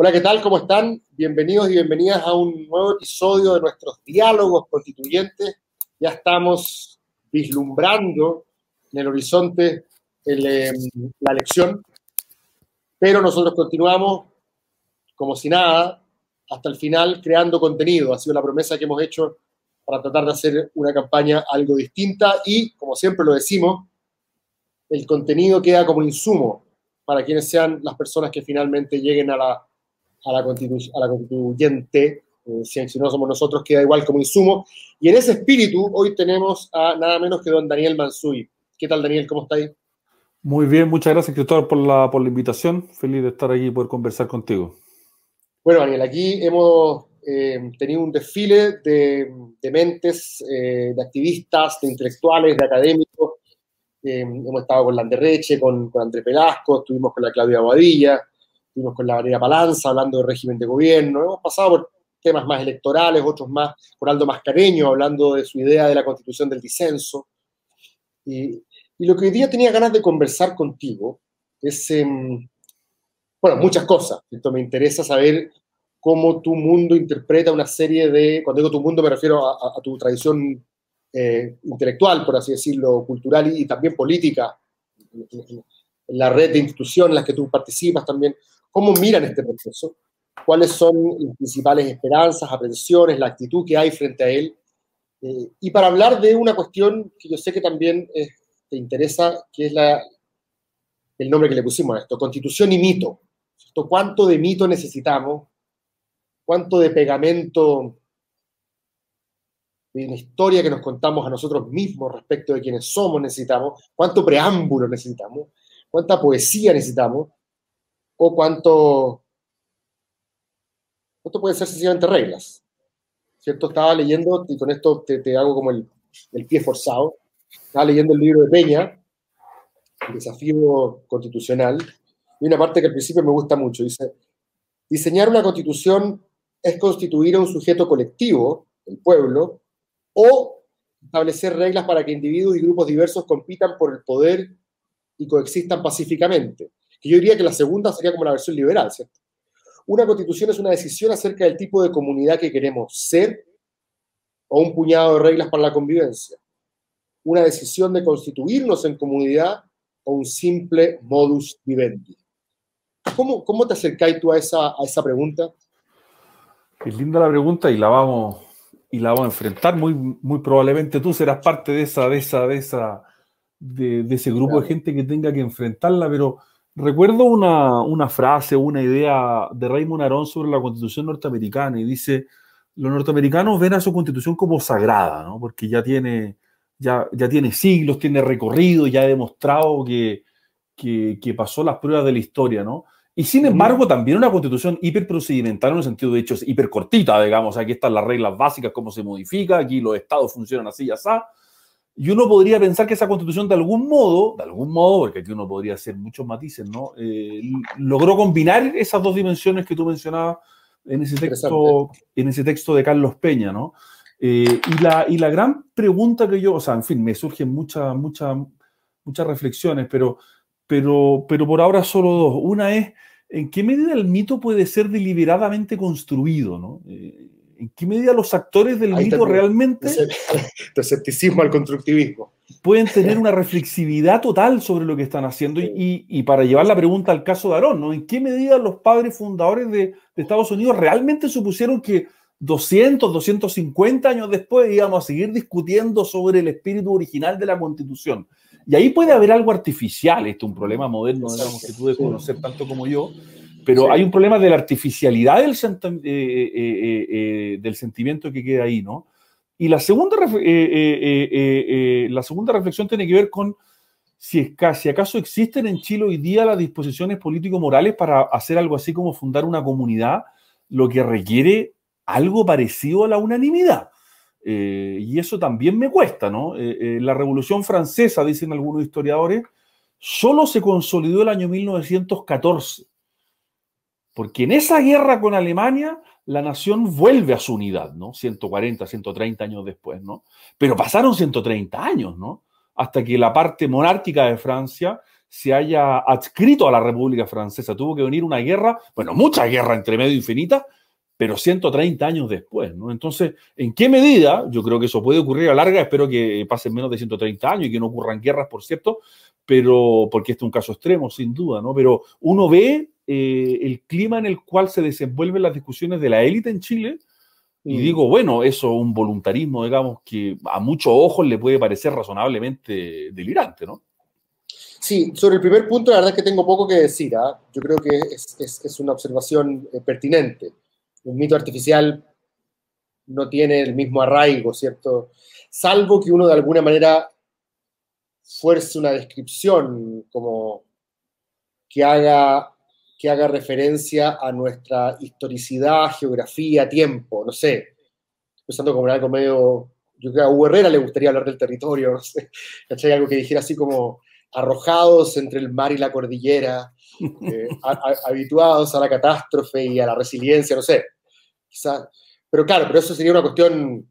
Hola, ¿qué tal? ¿Cómo están? Bienvenidos y bienvenidas a un nuevo episodio de nuestros diálogos constituyentes. Ya estamos vislumbrando en el horizonte em, la elección, pero nosotros continuamos como si nada hasta el final creando contenido. Ha sido la promesa que hemos hecho para tratar de hacer una campaña algo distinta y, como siempre lo decimos, el contenido queda como insumo para quienes sean las personas que finalmente lleguen a la a la, a la constituyente, eh, si, no somos nosotros, queda igual como insumo. Y en ese espíritu, hoy tenemos a nada menos que don Daniel Mansui. ¿Qué tal, Daniel? ¿Cómo estáis? Muy bien, muchas gracias, Cristóbal, por la, por la invitación. Feliz de estar aquí y poder conversar contigo. Bueno, Daniel, aquí hemos eh, tenido un desfile de, de mentes, eh, de activistas, de intelectuales, de académicos. hemos estado con Landerreche, con, con André Pelasco, estuvimos con la Claudia Boadilla, Estuvimos con la Valeria Palanza hablando de régimen de gobierno, hemos pasado por temas más electorales, otros más, por Aldo Mascareño hablando de su idea de la constitución del disenso. Y, lo que hoy día tenía ganas de conversar contigo es, em, bueno, muchas cosas. Esto me interesa saber cómo tu mundo interpreta una serie de, cuando digo tu mundo me refiero a, tu tradición eh, intelectual, por así decirlo, cultural y, también política, la red de instituciones en las que tú participas también. ¿Cómo miran este proceso? ¿Cuáles son las principales esperanzas, aprensiones, la actitud que hay frente a él? Eh, y para hablar de una cuestión que yo sé que también eh, te interesa, que es la, el nombre que le pusimos a esto, constitución y mito. ¿Cuánto de mito necesitamos? ¿Cuánto de pegamento de una historia que nos contamos a nosotros mismos respecto de quiénes somos necesitamos? ¿Cuánto preámbulo necesitamos? ¿Cuánta poesía necesitamos? O cuánto, esto puede ser sencillamente reglas. ¿Cierto? Estaba leyendo, y con esto te, hago como el, el, pie forzado, estaba leyendo el libro de Peña, El desafío constitucional, y una parte que al principio me gusta mucho, dice, diseñar una constitución es constituir a un sujeto colectivo, el pueblo, o establecer reglas para que individuos y grupos diversos compitan por el poder y coexistan pacíficamente que yo diría que la segunda sería como la versión liberal, ¿cierto? Una constitución es una decisión acerca del tipo de comunidad que queremos ser o un puñado de reglas para la convivencia. Una decisión de constituirnos en comunidad o un simple modus vivendi. ¿Cómo, cómo te acercáis tú a esa, a esa pregunta? Es linda la pregunta y la vamos, y la vamos a enfrentar. Muy, muy probablemente tú serás parte de esa, de esa, de esa, de, ese grupo de gente que tenga que enfrentarla, pero Recuerdo una, una frase, una idea de Raymond Aron sobre la constitución norteamericana y dice, los norteamericanos ven a su constitución como sagrada, ¿no? porque ya tiene, ya, ya tiene siglos, tiene recorrido, ya ha demostrado que, que, que pasó las pruebas de la historia, ¿no? Y sin embargo, también una constitución hiperprocedimental en el sentido de hechos hipercortita, digamos, aquí están las reglas básicas, cómo se modifica, aquí los estados funcionan así y así, y uno podría pensar que esa constitución de algún modo, de algún modo, porque aquí uno podría hacer muchos matices, ¿no? Eh, logró combinar esas dos dimensiones que tú mencionabas en ese texto, en ese texto de Carlos Peña, ¿no? Eh, y, la, y la gran pregunta que yo, o sea, en fin, me surgen muchas, muchas, muchas reflexiones, pero, pero, pero por ahora solo dos. Una es, ¿en qué medida el mito puede ser deliberadamente construido, ¿no? Eh, ¿En qué medida los actores del mito realmente... De escepticismo al constructivismo. Pueden tener una reflexividad total sobre lo que están haciendo. Y, para llevar la pregunta al caso de Aarón, ¿no? ¿En qué medida los padres fundadores de, Estados Unidos realmente supusieron que 200, 250 años después íbamos a seguir discutiendo sobre el espíritu original de la Constitución? Y ahí puede haber algo artificial, esto es un problema moderno, digamos, que tú debes conocer tanto como yo, pero hay un problema de la artificialidad del, eh, eh, eh, del, sentimiento que queda ahí, ¿no? Y la segunda, la segunda reflexión tiene que ver con si, si acaso existen en Chile hoy día las disposiciones político-morales para hacer algo así como fundar una comunidad, lo que requiere algo parecido a la unanimidad. y eso también me cuesta, ¿no? la Revolución Francesa, dicen algunos historiadores, solo se consolidó el año 1914 porque en esa guerra con Alemania la nación vuelve a su unidad, ¿no? 140, 130 años después, ¿no? Pero pasaron 130 años, ¿no? Hasta que la parte monárquica de Francia se haya adscrito a la República Francesa. Tuvo que venir una guerra, bueno, mucha guerra entre medio infinita, pero 130 años después, ¿no? Entonces, ¿en qué medida? Yo creo que eso puede ocurrir a larga, espero que pasen menos de 130 años y que no ocurran guerras, por cierto, pero porque este es un caso extremo, sin duda, ¿no? Pero uno ve eh, el clima en el cual se desenvuelven las discusiones de la élite en Chile y mm. digo, bueno, eso es un voluntarismo, digamos, que a muchos ojos le puede parecer razonablemente delirante, ¿no? Sí, sobre el primer punto, la verdad es que tengo poco que decir. ¿ah? Yo creo que es, es, una observación eh, pertinente. Un mito artificial no tiene el mismo arraigo, ¿cierto? Salvo que uno de alguna manera fuerce una descripción como que haga, que haga referencia a nuestra historicidad, geografía, tiempo, no sé. Pensando como algo medio. Yo creo que a Hugo le gustaría hablar del territorio, no sé. ¿Cachai? Algo que dijera así como arrojados entre el mar y la cordillera, eh, habituados a la catástrofe y a la resiliencia, no sé. Quizá, pero claro, pero eso sería una cuestión,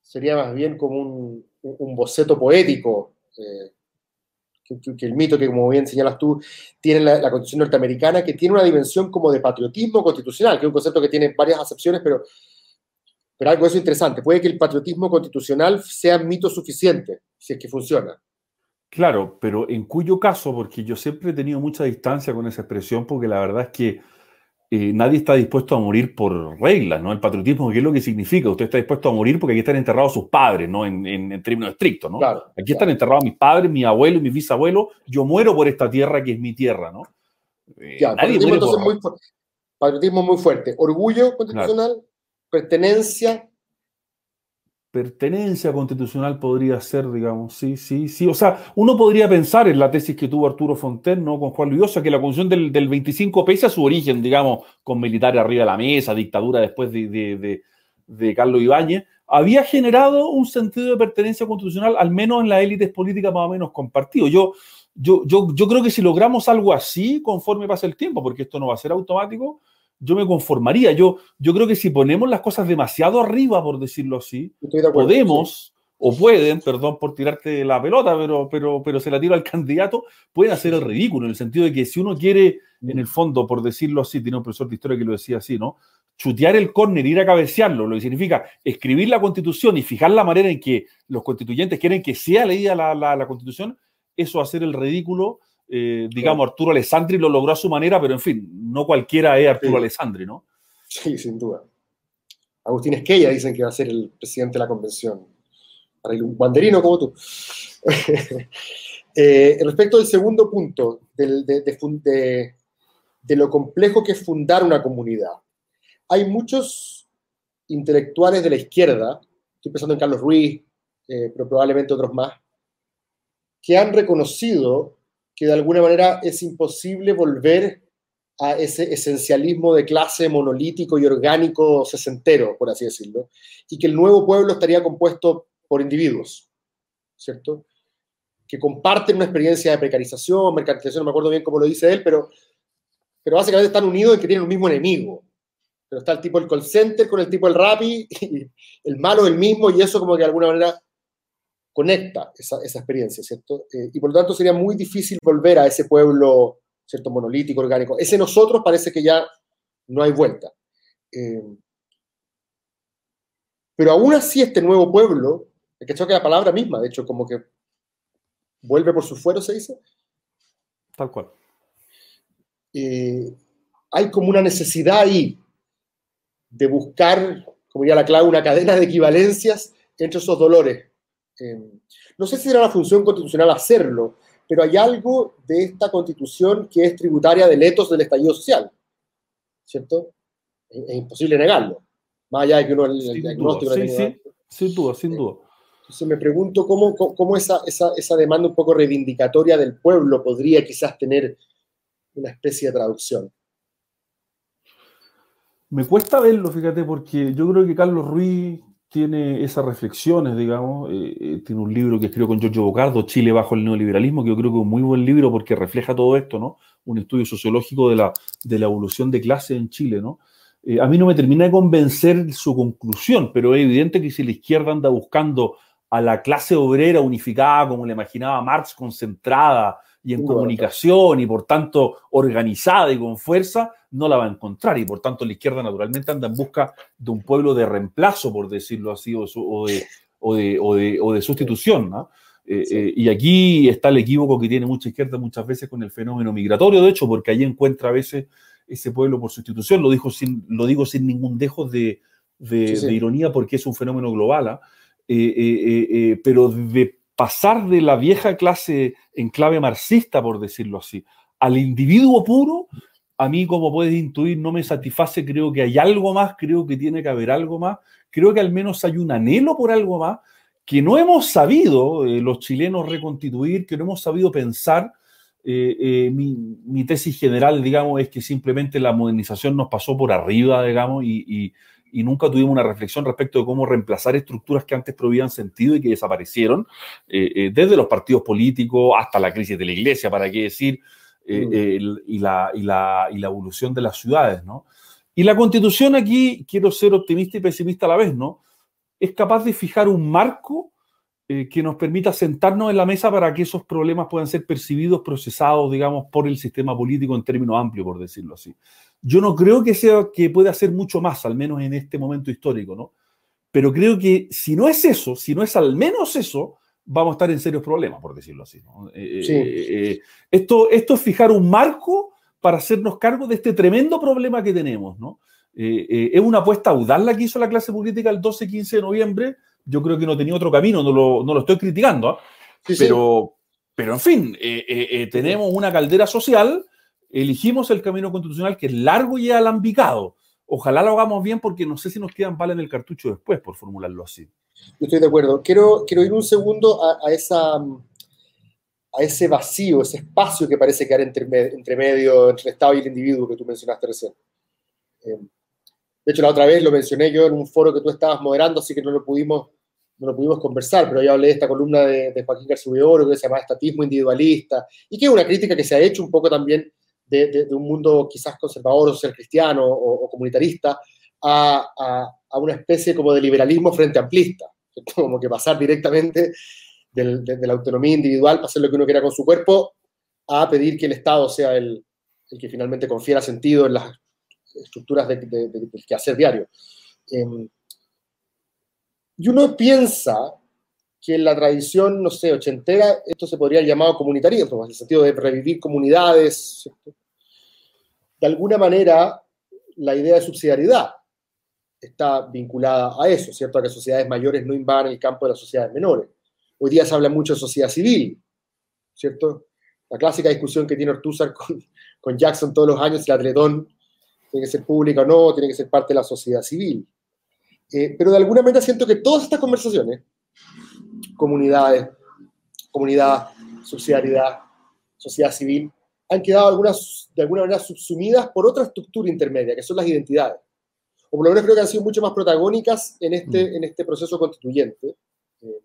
sería más bien como un, un boceto poético, eh, que, el mito que, como bien señalas tú, tiene la, Constitución norteamericana, que tiene una dimensión como de patriotismo constitucional, que es un concepto que tiene varias acepciones, pero, pero algo de eso interesante. Puede que el patriotismo constitucional sea mito suficiente, si es que funciona. Claro, pero en cuyo caso, porque yo siempre he tenido mucha distancia con esa expresión, porque la verdad es que eh, nadie está dispuesto a morir por reglas, ¿no? El patriotismo, ¿qué es lo que significa? Usted está dispuesto a morir porque aquí están enterrados sus padres, ¿no? En, términos estrictos, ¿no? aquí están enterrados mis padres, mi abuelo y mi bisabuelo. Yo muero por esta tierra que es mi tierra, ¿no? Eh, patriotismo, muy patriotismo muy fuerte. Orgullo constitucional, pertenencia, pertenencia constitucional podría ser, digamos, sí, sí, sí. O sea, uno podría pensar en la tesis que tuvo Arturo Fonten, ¿no? Con Juan Luis que la constitución del, del 25, pese a su origen, digamos, con militares arriba de la mesa, dictadura después de, de, Carlos Ibáñez, había generado un sentido de pertenencia constitucional, al menos en las élites políticas más o menos compartido. Yo, yo, yo, yo creo que si logramos algo así, conforme pasa el tiempo, porque esto no va a ser automático, yo me conformaría. Yo, yo creo que si ponemos las cosas demasiado arriba, por decirlo así, podemos, o pueden, perdón por tirarte la pelota, pero, pero, pero se la tiro al candidato, pueden hacer el ridículo, en el sentido de que si uno quiere, mm. en el fondo, por decirlo así, tiene un profesor de historia que lo decía así, ¿no? Chutear el córner, ir a cabecearlo, lo que significa escribir la constitución y fijar la manera en que los constituyentes quieren que sea leída la, la, la constitución, eso hacer el ridículo eh, digamos, Arturo Alessandri lo logró a su manera, pero en fin, no cualquiera es Arturo Alessandri, ¿no? Sí, sin duda. Agustín Esquella dicen que va a ser el presidente de la convención. Para un banderino como tú. eh, respecto del segundo punto, de, lo complejo que es fundar una comunidad. Hay muchos intelectuales de la izquierda, estoy pensando en Carlos Ruiz, eh, pero probablemente otros más, que han reconocido que de alguna manera es imposible volver a ese esencialismo de clase monolítico y orgánico sesentero, por así decirlo, y que el nuevo pueblo estaría compuesto por individuos, ¿cierto? Que comparten una experiencia de precarización, mercantilización, no me acuerdo bien cómo lo dice él, pero, pero básicamente están unidos en que tienen un mismo enemigo. Pero está el tipo del call center con el tipo del rapi, el malo el mismo, y eso como que de alguna manera conecta esa, experiencia, ¿cierto? Eh, y por lo tanto sería muy difícil volver a ese pueblo, ¿cierto? Monolítico, orgánico. Ese nosotros parece que ya no hay vuelta. Eh, pero aún así este nuevo pueblo, que que la palabra misma, de hecho, como que vuelve por su fuero, se dice. Tal cual. Eh, hay como una necesidad ahí de buscar, como diría la clave, una cadena de equivalencias entre esos dolores Em, no sé si era la función constitucional hacerlo, pero hay algo de esta constitución que es tributaria del etos del estallido social, ¿cierto? Es, imposible negarlo, más allá de que uno el, diagnóstico... Sí, sí, sin duda, sin eh, duda. Entonces me pregunto cómo, cómo esa, esa, esa, demanda un poco reivindicatoria del pueblo podría quizás tener una especie de traducción. Me cuesta verlo, fíjate, porque yo creo que Carlos Ruiz tiene esas reflexiones, digamos, eh, eh, tiene un libro que escribió con Giorgio Bocardo, Chile bajo el neoliberalismo, que yo creo que es un muy buen libro porque refleja todo esto, ¿no? Un estudio sociológico de la, de la evolución de clase en Chile, ¿no? Eh, a mí no me termina de convencer su conclusión, pero es evidente que si la izquierda anda buscando a la clase obrera unificada, como le imaginaba Marx, concentrada, y en comunicación y por tanto organizada y con fuerza, no la va a encontrar. Y por tanto la izquierda naturalmente anda en busca de un pueblo de reemplazo, por decirlo así, o, de, o de, sustitución. Eh, eh, y aquí está el equívoco que tiene mucha izquierda muchas veces con el fenómeno migratorio, de hecho, porque ahí encuentra a veces ese pueblo por sustitución. Lo, dijo sin, lo digo sin ningún dejo de, ironía porque es un fenómeno global. ¿ah? Eh, pero de pasar de la vieja clase en clave marxista, por decirlo así, al individuo puro, a mí, como puedes intuir, no me satisface. Creo que hay algo más, creo que tiene que haber algo más. Creo que al menos hay un anhelo por algo más que no hemos sabido eh, los chilenos reconstituir, que no hemos sabido pensar. Eh, eh, mi, tesis general, digamos, es que simplemente la modernización nos pasó por arriba, digamos, y, nunca tuvimos una reflexión respecto de cómo reemplazar estructuras que antes prohibían sentido y que desaparecieron, desde los partidos políticos hasta la crisis de la iglesia, para qué decir, mm. y, la, y, la, y la evolución de las ciudades, ¿no? Y la constitución aquí, quiero ser optimista y pesimista a la vez, ¿no? es capaz de fijar un marco eh, que nos permita sentarnos en la mesa para que esos problemas puedan ser percibidos, procesados, digamos, por el sistema político en términos amplios, por decirlo así. Yo no creo que sea que pueda hacer mucho más, al menos en este momento histórico, ¿no? Pero creo que si no es eso, si no es al menos eso, vamos a estar en serios problemas, por decirlo así. Eh, eh, esto, esto es fijar un marco para hacernos cargo de este tremendo problema que tenemos, ¿no? Eh, eh, es una apuesta audaz la que hizo la clase política el 12-15 de noviembre. Yo creo que no tenía otro camino, no lo, no lo estoy criticando, ¿ah? pero, pero en fin, eh, tenemos una caldera social, elegimos el camino constitucional que es largo y alambicado. Ojalá lo hagamos bien porque no sé si nos quedan balas en el cartucho después, por formularlo así. Estoy de acuerdo. Quiero, quiero ir un segundo a, esa, a ese vacío, ese espacio que parece quedar entre, entre medio, entre el Estado y el individuo que tú mencionaste recién. De hecho, la otra vez lo mencioné yo en un foro que tú estabas moderando, así que no lo pudimos, no lo pudimos conversar, pero yo hablé de esta columna de, Joaquín García que se llama Estatismo Individualista, y que es una crítica que se ha hecho un poco también de, un mundo quizás conservador, social cristiano o, comunitarista, a, una especie como de liberalismo frente amplista, como que pasar directamente de la autonomía individual para hacer lo que uno quiera con su cuerpo, a pedir que el Estado sea el, el que finalmente confiera sentido en las estructuras de, de, quehacer diario. Em, y uno piensa que en la tradición, no sé, ochentera, esto se podría llamar comunitarismo, en el sentido de revivir comunidades. De alguna manera, la idea de subsidiariedad está vinculada a eso, ¿cierto? A que sociedades mayores no invadan el campo de las sociedades menores. Hoy día se habla mucho de sociedad civil, ¿cierto? La clásica discusión que tiene Ortúzar con, con Jackson todos los años, la Tretón tiene que ser pública o no, tiene que ser parte de la sociedad civil. Eh, pero de alguna manera siento que todas estas conversaciones, comunidades, comunidad, subsidiariedad, sociedad civil, han quedado algunas, de alguna manera subsumidas por otra estructura intermedia, que son las identidades. O por lo menos creo que han sido mucho más protagónicas en este, mm. en este proceso constituyente. Eh,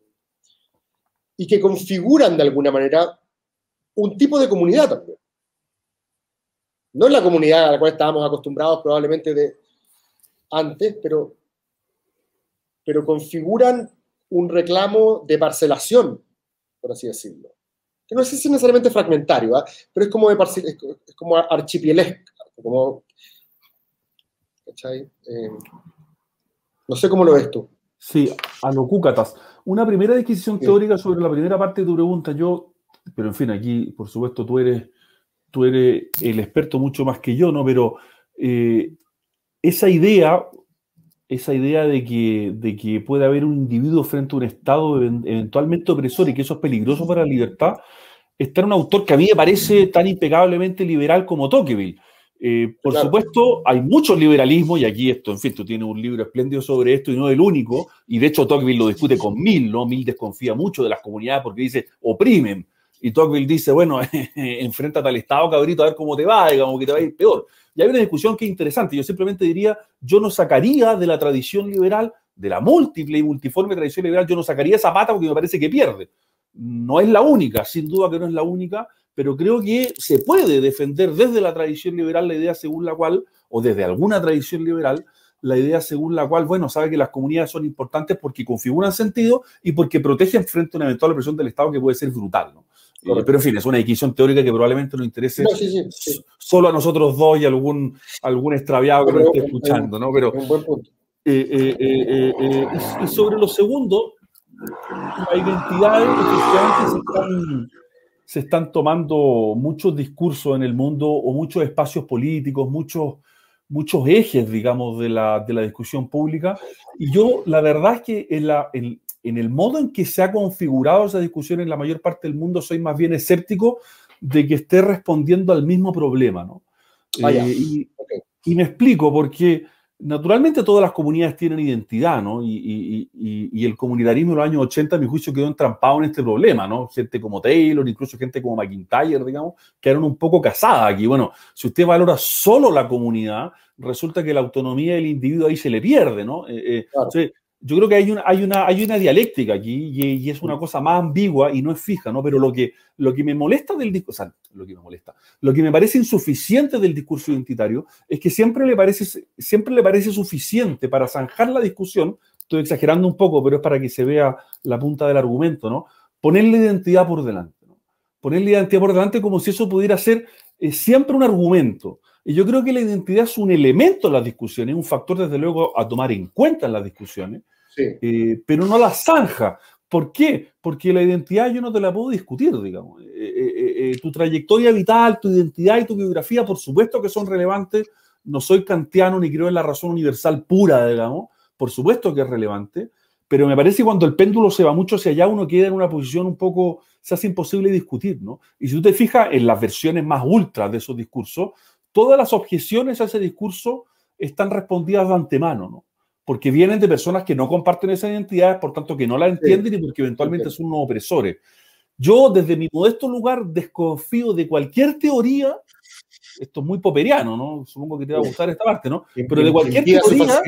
y que configuran de alguna manera un tipo de comunidad también no es la comunidad a la cual estábamos acostumbrados probablemente de antes, pero, pero configuran un reclamo de parcelación, por así decirlo. Que no sé si es necesariamente fragmentario, ¿ah? pero es como, de es como archipielesco, como... Eh, no sé cómo lo ves tú. Sí, a lo cúcatas. Una primera disquisición teórica sobre la primera parte de tu pregunta, yo, pero en fin, aquí, por supuesto, tú eres tú eres el experto mucho más que yo, ¿no? Pero eh, esa idea, esa idea de que, de que puede haber un individuo frente a un Estado eventualmente opresor y que eso es peligroso para la libertad, está en un autor que a mí me parece tan impecablemente liberal como Tocqueville. Eh, por supuesto, hay mucho liberalismo, y aquí esto, en fin, tú tienes un libro espléndido sobre esto y no el único, y de hecho Tocqueville lo discute con Mill, ¿no? Mill desconfía mucho de las comunidades porque dice, oprimen. Y Tocqueville dice, bueno, enfréntate al Estado, cabrito, a ver cómo te va, digamos que te va a ir peor. Y hay una discusión que es interesante. Yo simplemente diría, yo no sacaría de la tradición liberal, de la múltiple y multiforme tradición liberal, yo no sacaría esa pata porque me parece que pierde. No es la única, sin duda que no es la única, pero creo que se puede defender desde la tradición liberal la idea según la cual, o desde alguna tradición liberal, la idea según la cual, bueno, sabe que las comunidades son importantes porque configuran sentido y porque protegen frente a una eventual opresión del Estado que puede ser brutal. ¿no? Pero en fin, es una discusión teórica que probablemente nos interese solo a nosotros dos y algún, algún extraviado que nos esté escuchando, ¿no? Pero, un buen punto. y sobre lo segundo, la identidad efectivamente se están, se están tomando muchos discursos en el mundo o muchos espacios políticos, muchos, muchos ejes, digamos, de la, de la discusión pública. Y yo, la verdad es que en, la, en, en, el modo en que se ha configurado esa discusión en la mayor parte del mundo, soy más bien escéptico de que esté respondiendo al mismo problema, ¿no? Ah, eh, y, y, me explico, porque naturalmente todas las comunidades tienen identidad, ¿no? Y, el comunitarismo en los años 80, a mi juicio, quedó entrampado en este problema, ¿no? Gente como Taylor, incluso gente como McIntyre, digamos, que eran un poco casadas aquí. Bueno, si usted valora solo la comunidad, resulta que la autonomía del individuo ahí se le pierde, ¿no? Eh, eh, yo creo que hay una, hay una, hay una dialéctica aquí y, es una cosa más ambigua y no es fija, ¿no? Pero lo que, lo que me molesta del discurso, sea, lo que me molesta, lo que me parece insuficiente del discurso identitario es que siempre le parece, siempre le parece suficiente para zanjar la discusión, estoy exagerando un poco, pero es para que se vea la punta del argumento, ¿no? Poner la identidad por delante, ¿no? Poner la identidad por delante como si eso pudiera ser eh, siempre un argumento. Y yo creo que la identidad es un elemento en las discusiones, un factor desde luego a tomar en cuenta en las discusiones, eh, pero no la zanja. ¿Por qué? Porque la identidad yo no te la puedo discutir, digamos. Eh, eh, tu trayectoria vital, tu identidad y tu biografía, por supuesto que son relevantes. No soy kantiano ni creo en la razón universal pura, digamos. Por supuesto que es relevante. Pero me parece que cuando el péndulo se va mucho hacia allá, uno queda en una posición un poco, se hace imposible discutir, ¿no? Y si tú te fijas en las versiones más ultras de esos discursos, todas las objeciones a ese discurso están respondidas de antemano, ¿no? Porque vienen de personas que no comparten esa identidad, por tanto que no la entienden y porque eventualmente son unos opresores. Yo desde mi modesto lugar desconfío de cualquier teoría, esto es muy poperiano, ¿no? Supongo que te va a gustar esta parte, ¿no? Pero de cualquier teoría,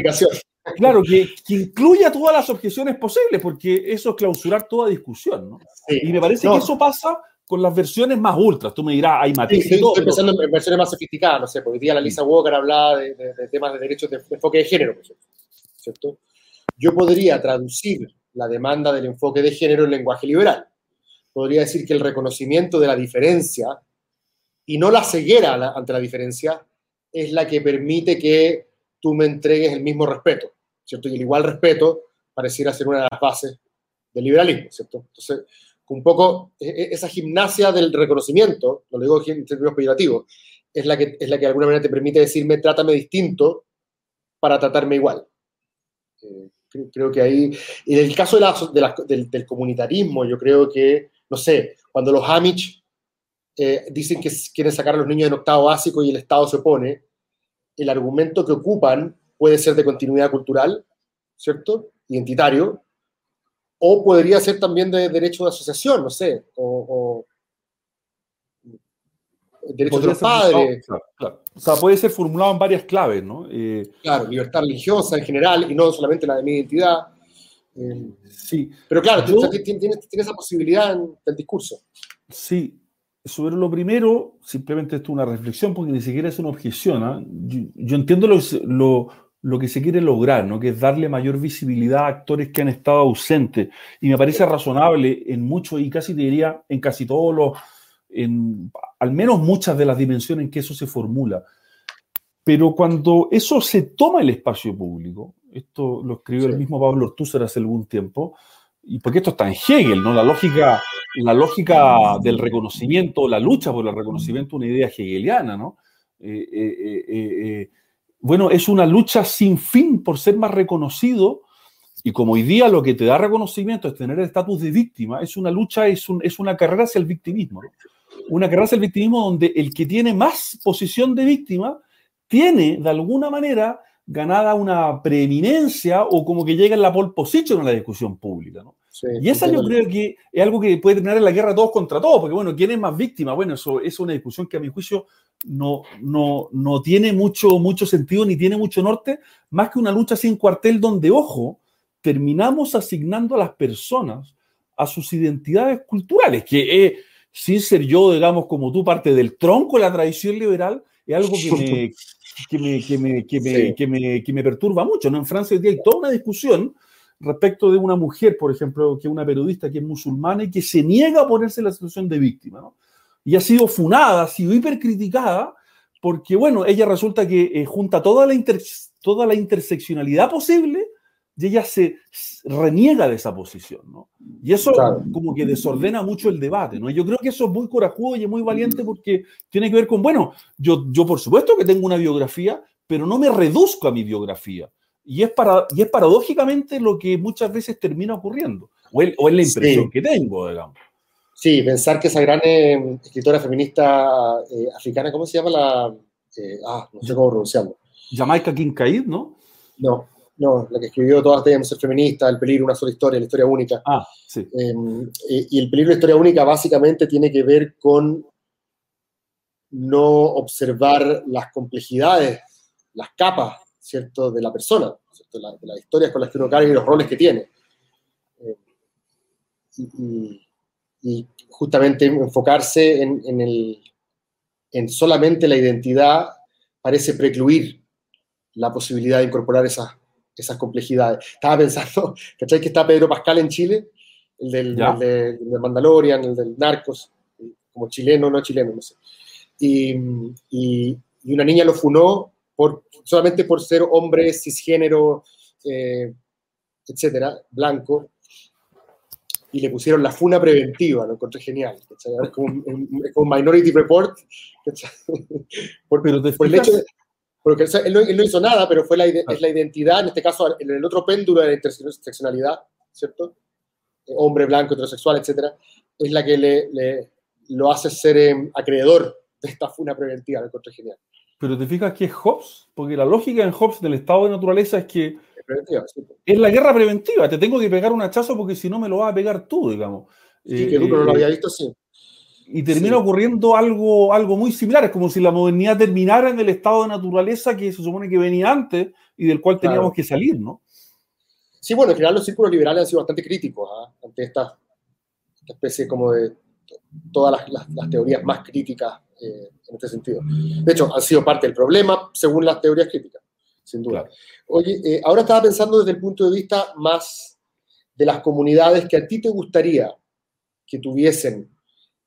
claro, que, que, incluya todas las objeciones posibles, porque eso es clausurar toda discusión, ¿no? y me parece que eso pasa con las versiones más ultras. Tú me dirás, hay matices. Sí, estoy pensando en versiones más sofisticadas, no sé, porque hoy día la Lisa Walker hablaba de, de temas de derechos de enfoque de género, por ejemplo. ¿Cierto? Yo podría traducir la demanda del enfoque de género en lenguaje liberal. Podría decir que el reconocimiento de la diferencia y no la ceguera ante la diferencia es la que permite que tú me entregues el mismo respeto, ¿cierto? Y el igual respeto pareciera ser una de las bases del liberalismo, ¿cierto? Entonces, un poco e, e, esa gimnasia del reconocimiento, lo digo en términos peyorativos, es la, que, es la que de alguna manera te permite decirme trátame distinto para tratarme igual. Eh, creo, que ahí, en el caso de del, comunitarismo, yo creo que, no sé, cuando los Amish eh, dicen que quieren sacar a los niños en octavo básico y el Estado se opone, el argumento que ocupan puede ser de continuidad cultural, ¿cierto? Identitario, o podría ser también de derecho de asociación, no sé, derechos de los padres. O sea, puede ser formulado en varias claves, ¿no? Eh, claro, libertad religiosa en general y no solamente la de mi identidad. Eh, sí. Pero claro, tienes, esa posibilidad en el discurso. Sí. Sobre lo primero, simplemente esto es una reflexión porque ni siquiera es una objeción. ¿ah? Yo, entiendo lo, lo, que se quiere lograr, ¿no? que es darle mayor visibilidad a actores que han estado ausentes. Y me parece razonable en muchos, y casi te diría en casi todos los, en al menos muchas de las dimensiones en que eso se formula. Pero cuando eso se toma el espacio público, esto lo escribió el mismo Pablo Ortúzar hace algún tiempo, y porque esto está en Hegel, ¿no? La lógica, la lógica del reconocimiento, la lucha por el reconocimiento, una idea hegeliana, ¿no? Eh, eh, eh, bueno, es una lucha sin fin por ser más reconocido, y como hoy día lo que te da reconocimiento es tener el estatus de víctima, es una lucha, es, un, es una carrera hacia el victimismo. ¿no? Una carrera hacia el victimismo donde el que tiene más posición de víctima tiene de alguna manera ganada una preeminencia o como que llega en la pole position en la discusión pública. ¿no? y esa yo creo que es algo que puede tener en la guerra todos contra todos, porque bueno, ¿quién es más víctima? Bueno, eso es una discusión que a mi juicio no, no, no tiene mucho, mucho sentido ni tiene mucho norte, más que una lucha sin cuartel donde, ojo, terminamos asignando a las personas a sus identidades culturales, que es sin ser yo, digamos, como tú, parte del tronco de la tradición liberal, es algo que me, que me, que me, que me, que me, que me perturba mucho. ¿no? En Francia hoy día hay toda una discusión respecto de una mujer, por ejemplo, que es una periodista que es musulmana y que se niega a ponerse en la situación de víctima, ¿no? Y ha sido funada, ha sido hipercriticada, porque, bueno, ella resulta que eh, junta toda la, toda la interseccionalidad posible y ella se reniega de esa posición, ¿no? Y eso como que desordena mucho el debate, ¿no? Yo creo que eso es muy corajudo y es muy valiente porque tiene que ver con, bueno, yo, yo por supuesto que tengo una biografía, pero no me reduzco a mi biografía. Y es, para, y es paradójicamente lo que muchas veces termina ocurriendo, o es, la impresión que tengo, digamos. Sí, pensar que esa gran eh, escritora feminista eh, africana, ¿cómo se llama la...? Eh, ah, no sé cómo pronunciarlo. Jamaica Kincaid, ¿no? No, no, la que escribió Todas debemos ser feministas, El peligro, una sola historia, la historia única. Ah, sí. Em, y el peligro de la historia única básicamente tiene que ver con no observar las complejidades, las capas, ¿cierto?, de la persona, ¿cierto? de las historias con las que uno carga y los roles que tiene. Em, y, justamente enfocarse en, en, el, en solamente la identidad parece precluir la posibilidad de incorporar esas, esas complejidades. Estaba pensando, ¿cachai? Que está Pedro Pascal en Chile, el del, de, Mandalorian, el del Narcos, como chileno, no chileno, no sé. Y, y, una niña lo funó por, solamente por ser hombre, cisgénero, eh, etcétera, blanco, y le pusieron la funa preventiva, lo encontré genial. Es como un, Minority Report. Por, por, el hecho de, porque él no, hizo nada, pero fue la, es la identidad, en este caso, en el otro péndulo de la interseccionalidad, ¿cierto? Eh, hombre, blanco, heterosexual, etcétera, es la que le, lo hace ser em, acreedor de esta funa preventiva, me encontré genial. Pero te fijas que es Hobbes, porque la lógica en Hobbes del estado de naturaleza es que es, la guerra preventiva, te tengo que pegar un hachazo porque si no me lo vas a pegar tú, digamos. Sí, que tú no lo eh, había visto, sí y termina ocurriendo algo, algo muy similar. Es como si la modernidad terminara en el estado de naturaleza que se supone que venía antes y del cual teníamos que salir, ¿no? Sí, bueno, en general los círculos liberales han sido bastante críticos ¿ah? ante esta, especie como de todas las, las, teorías más críticas eh, en este sentido. De hecho, han sido parte del problema según las teorías críticas, sin duda. Oye, eh, ahora estaba pensando desde el punto de vista más de las comunidades que a ti te gustaría que tuviesen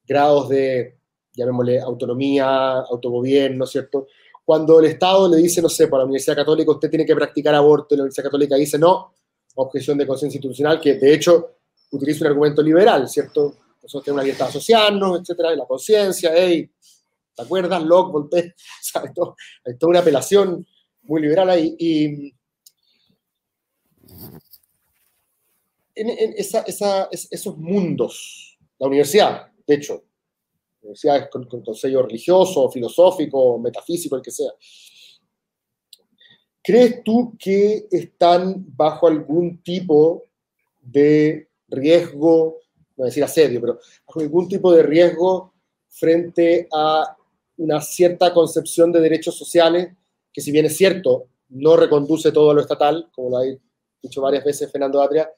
grados de, llamémosle, autonomía, autogobierno, ¿cierto? Cuando el Estado le dice, no sé, para la Universidad Católica usted tiene que practicar aborto, y la Universidad Católica dice no, objeción de conciencia institucional, que de hecho utiliza un argumento liberal, ¿cierto? Nosotros tenemos una libertad asociarnos, etcétera, y la conciencia, hey, ¿te acuerdas? Locke, Voltaire, ¿sabes? hay toda una apelación muy liberal ahí. Y en, esos mundos, la universidad, de hecho, universidades con, con, sello religioso, filosófico, metafísico, el que sea. ¿Crees tú que están bajo algún tipo de riesgo, no decir asedio, pero bajo algún tipo de riesgo frente a una cierta concepción de derechos sociales que si bien es cierto, no reconduce todo a lo estatal, como lo ha dicho varias veces Fernando Atria,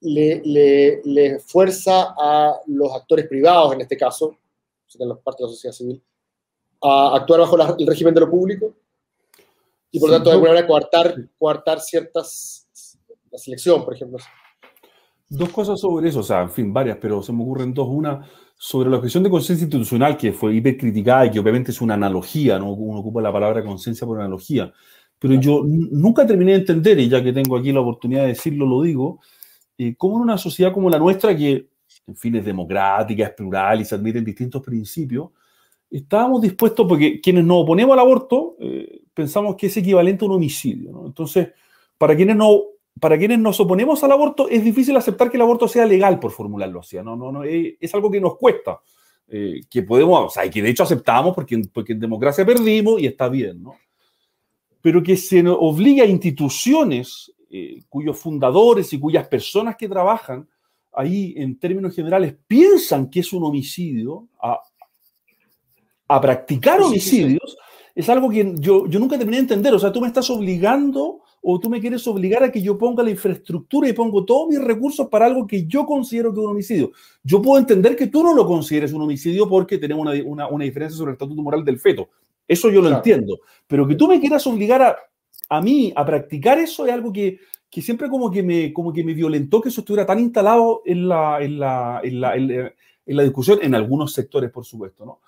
le, le, fuerza a los actores privados, en este caso, serían los partes de la sociedad civil, a actuar bajo el régimen de lo público y por tanto de alguna manera coartar, coartar ciertas, la selección, por ejemplo. Dos cosas sobre eso, o sea, en fin, varias, pero se me ocurren dos. Una, sobre la objeción de conciencia institucional, que fue hipercriticada y que obviamente es una analogía, ¿no? uno ocupa la palabra conciencia por analogía, pero yo nunca terminé de entender, y ya que tengo aquí la oportunidad de decirlo, lo digo, eh, cómo en una sociedad como la nuestra, que en fin es democrática, es plural y se admiten distintos principios, estábamos dispuestos, porque quienes nos oponemos al aborto, eh, pensamos que es equivalente a un homicidio. Entonces, para quienes, no, para quienes nos oponemos al aborto, es difícil aceptar que el aborto sea legal, por formularlo así. ¿no? No, no, es, algo que nos cuesta, eh, que podemos, o sea, que de hecho aceptamos porque, porque en democracia perdimos y está bien, ¿no? Pero que se obliga a instituciones eh, cuyos fundadores y cuyas personas que trabajan ahí en términos generales piensan que es un homicidio, a, practicar homicidios, es algo que yo, yo nunca terminé de entender. O sea, tú me estás obligando o tú me quieres obligar a que yo ponga la infraestructura y pongo todos mis recursos para algo que yo considero que es un homicidio. Yo puedo entender que tú no lo consideres un homicidio porque tenemos una, una, diferencia sobre el estatuto moral del feto. Eso yo lo entiendo. Pero que tú me quieras obligar a a mí, a practicar eso es algo que, que siempre como que me, como que me violentó que eso estuviera tan instalado en la, en la, en la, en la, discusión, en algunos sectores, por supuesto, ¿no?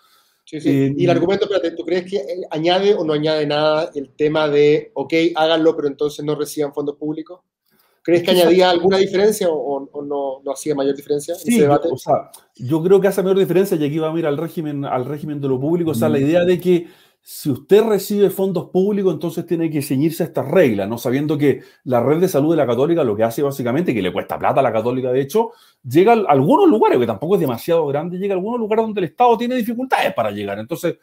Sí, sí. Eh, y el argumento, espérate, ¿tú crees que añade o no añade nada el tema de, ok, háganlo, pero entonces no reciban fondos públicos? ¿Crees que añadía alguna diferencia o, no, no, hacía mayor diferencia en ese debate? O sea, yo creo que hace mayor diferencia y aquí va a ir al régimen, al régimen de lo público, o sea, la mm. idea de que si usted recibe fondos públicos, entonces tiene que ceñirse a estas reglas, ¿no? Sabiendo que la red de salud de la Católica lo que hace básicamente, que le cuesta plata a la Católica, de hecho, llega a algunos lugares, que tampoco es demasiado grande, llega a algunos lugares donde el Estado tiene dificultades para llegar. Entonces,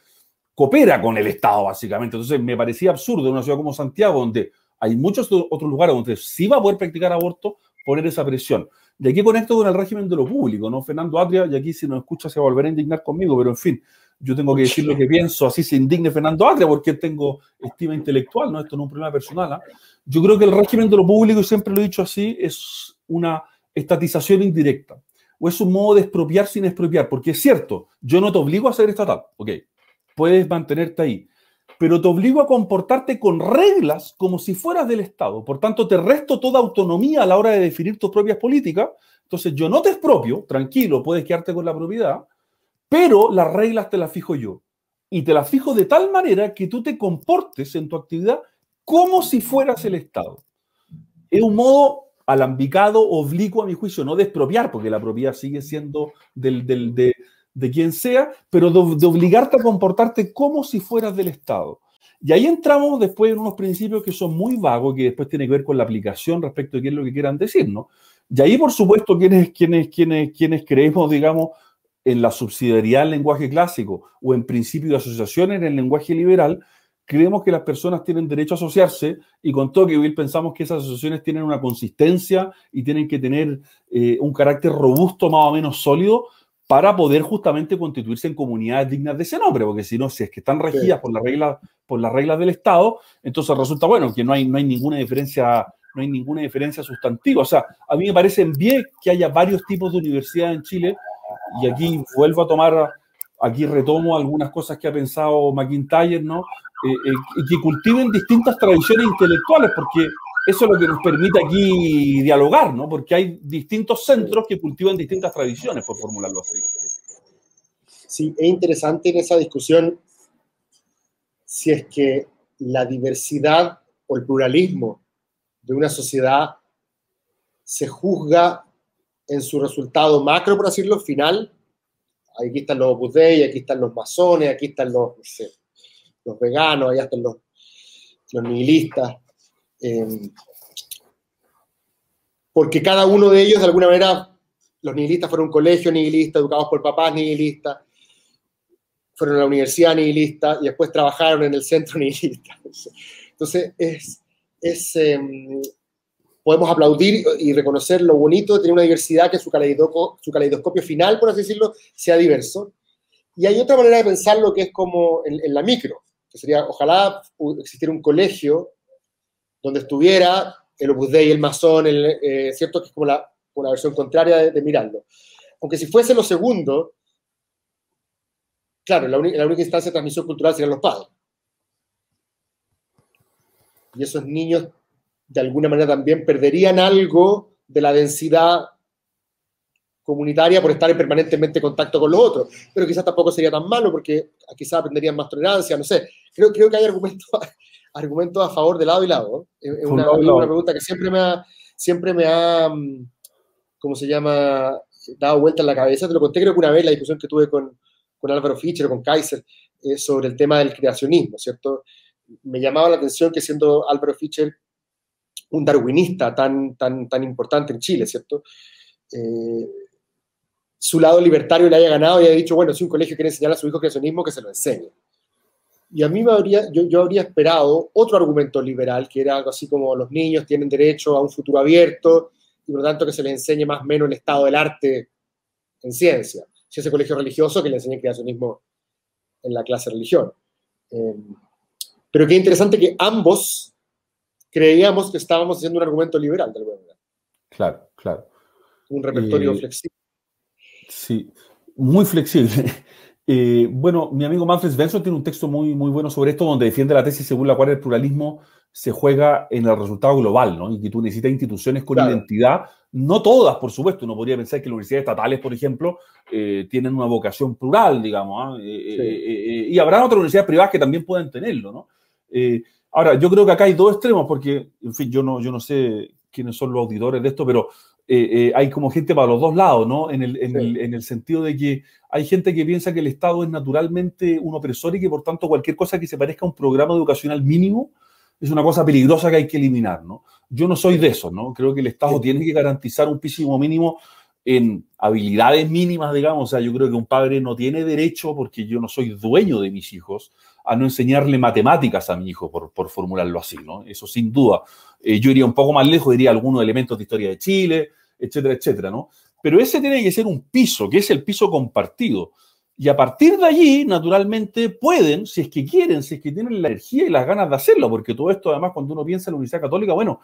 coopera con el Estado, básicamente. Entonces, me parecía absurdo en una ciudad como Santiago, donde hay muchos otros lugares donde sí va a poder practicar aborto, poner esa presión. Y aquí conecto con el régimen de lo público, ¿no? Fernando Atria, y aquí si nos escucha se va a volver a indignar conmigo, pero en fin, yo tengo que decir lo que pienso, así se indigne Fernando Atria, porque tengo estima intelectual, ¿no? Esto no es un problema personal. ¿ah? Yo creo que el régimen de lo público, y siempre lo he dicho así, es una estatización indirecta, o es un modo de expropiar sin expropiar, porque es cierto, yo no te obligo a ser estatal, ok, puedes mantenerte ahí, pero te obligo a comportarte con reglas como si fueras del Estado. Por tanto, te resto toda autonomía a la hora de definir tus propias políticas. Entonces, yo no te expropio, tranquilo, puedes quedarte con la propiedad, pero las reglas te las fijo yo. Y te las fijo de tal manera que tú te comportes en tu actividad como si fueras el Estado. Es un modo alambicado, oblicuo a mi juicio, no de expropiar, porque la propiedad sigue siendo del, de, de quien sea, pero de, obligarte a comportarte como si fueras del Estado. Y ahí entramos después en unos principios que son muy vagos, que después tiene que ver con la aplicación respecto de qué es lo que quieran decir, ¿no? Y ahí, por supuesto, quienes, quienes, quienes, quienes creemos, digamos, en la subsidiariedad del lenguaje clásico o en principio de asociación en el lenguaje liberal, creemos que las personas tienen derecho a asociarse y con todo que pensamos que esas asociaciones tienen una consistencia y tienen que tener eh, un carácter robusto, más o menos sólido, para poder justamente constituirse en comunidades dignas de ese nombre, porque si no, si es que están regidas por, las reglas, por las reglas del Estado, entonces resulta, bueno, que no hay, no hay ninguna diferencia no hay ninguna diferencia sustantiva. O sea, a mí me parece bien que haya varios tipos de universidades en Chile, y aquí vuelvo a tomar, aquí retomo algunas cosas que ha pensado McIntyre, ¿no? Eh, eh, que cultiven distintas tradiciones intelectuales, porque eso es lo que nos permite aquí dialogar, ¿no? Porque hay distintos centros que cultivan distintas tradiciones, por formularlo así. Sí, es interesante en esa discusión si es que la diversidad o el pluralismo de una sociedad se juzga en su resultado macro, por decirlo, final. Aquí están los Opus aquí están los masones, aquí están los, los veganos, allá están los, los nihilistas. Em, porque cada uno de ellos, de alguna manera, los nihilistas fueron un colegio nihilista, educados por papás nihilistas, fueron a la universidad nihilista y después trabajaron en el centro nihilista. Entonces, es, es em, podemos aplaudir y reconocer lo bonito de tener una diversidad que su caleidoscopio, final, por así decirlo, sea diverso. Y hay otra manera de pensarlo que es como en, la micro, que sería, ojalá existiera un colegio donde estuviera el Opus Dei, el masón, el, eh, ¿cierto? Que es como la, una versión contraria de, mirarlo. Aunque si fuese lo segundo, claro, la, la única instancia de transmisión cultural serían los padres. Y esos niños, de alguna manera, también perderían algo de la densidad comunitaria por estar en permanentemente contacto con los otros. Pero quizás tampoco sería tan malo porque quizás aprenderían más tolerancia, no sé. Creo, creo que hay argumentos argumentos a favor de lado y lado. Es una, una, pregunta que siempre me ha, siempre me ha, mm, ¿cómo se llama?, dado vuelta en la cabeza. Te lo conté creo que una vez la discusión que tuve con, con Álvaro Fischer o con Kaiser eh, sobre el tema del creacionismo, ¿cierto? Me llamaba la atención que siendo Álvaro Fischer un darwinista tan, tan, tan importante en Chile, ¿cierto? Eh, su lado libertario le haya ganado y haya dicho, bueno, si un colegio quiere enseñar a su hijo creacionismo, que se lo enseñe. Y a mí me habría, yo, yo habría esperado otro argumento liberal, que era algo así como los niños tienen derecho a un futuro abierto y por lo tanto que se les enseñe más o menos el estado del arte en ciencia. Si ese colegio religioso, que le enseñe creacionismo en la clase religión. Em, pero qué interesante que ambos creíamos que estábamos haciendo un argumento liberal, de alguna manera. Claro, claro. Un repertorio eh, flexible. Sí, muy flexible. Eh, bueno, mi amigo Manfred Svensson tiene un texto muy, muy bueno sobre esto, donde defiende la tesis según la cual el pluralismo se juega en el resultado global, ¿no? Y que tú necesitas instituciones con identidad, no todas, por supuesto, uno podría pensar que las universidades estatales, por ejemplo, eh, tienen una vocación plural, digamos, ¿ah? eh, y habrá otras universidades privadas que también puedan tenerlo, ¿no? Ahora, yo creo que acá hay dos extremos, porque, en fin, yo no, yo no sé quiénes son los auditores de esto, pero hay como gente para los dos lados, ¿no? En el, en el sentido de que hay gente que piensa que el Estado es naturalmente un opresor y que, por tanto, cualquier cosa que se parezca a un programa educacional mínimo, es una cosa peligrosa que hay que eliminar, ¿no? Yo no soy de eso, ¿no? Creo que el Estado tiene que garantizar un piso mínimo en habilidades mínimas, digamos. O sea, yo creo que un padre no tiene derecho, porque yo no soy dueño de mis hijos, a no enseñarle matemáticas a mi hijo, por, por formularlo así, ¿no? Eso sin duda. Eh, yo iría un poco más lejos, diría algunos elementos de historia de Chile, etcétera, etcétera, ¿no? Pero ese tiene que ser un piso, que es el piso compartido. Y a partir de allí, naturalmente, pueden, si es que quieren, si es que tienen la energía y las ganas de hacerlo, porque todo esto, además, cuando uno piensa en la Universidad Católica, bueno,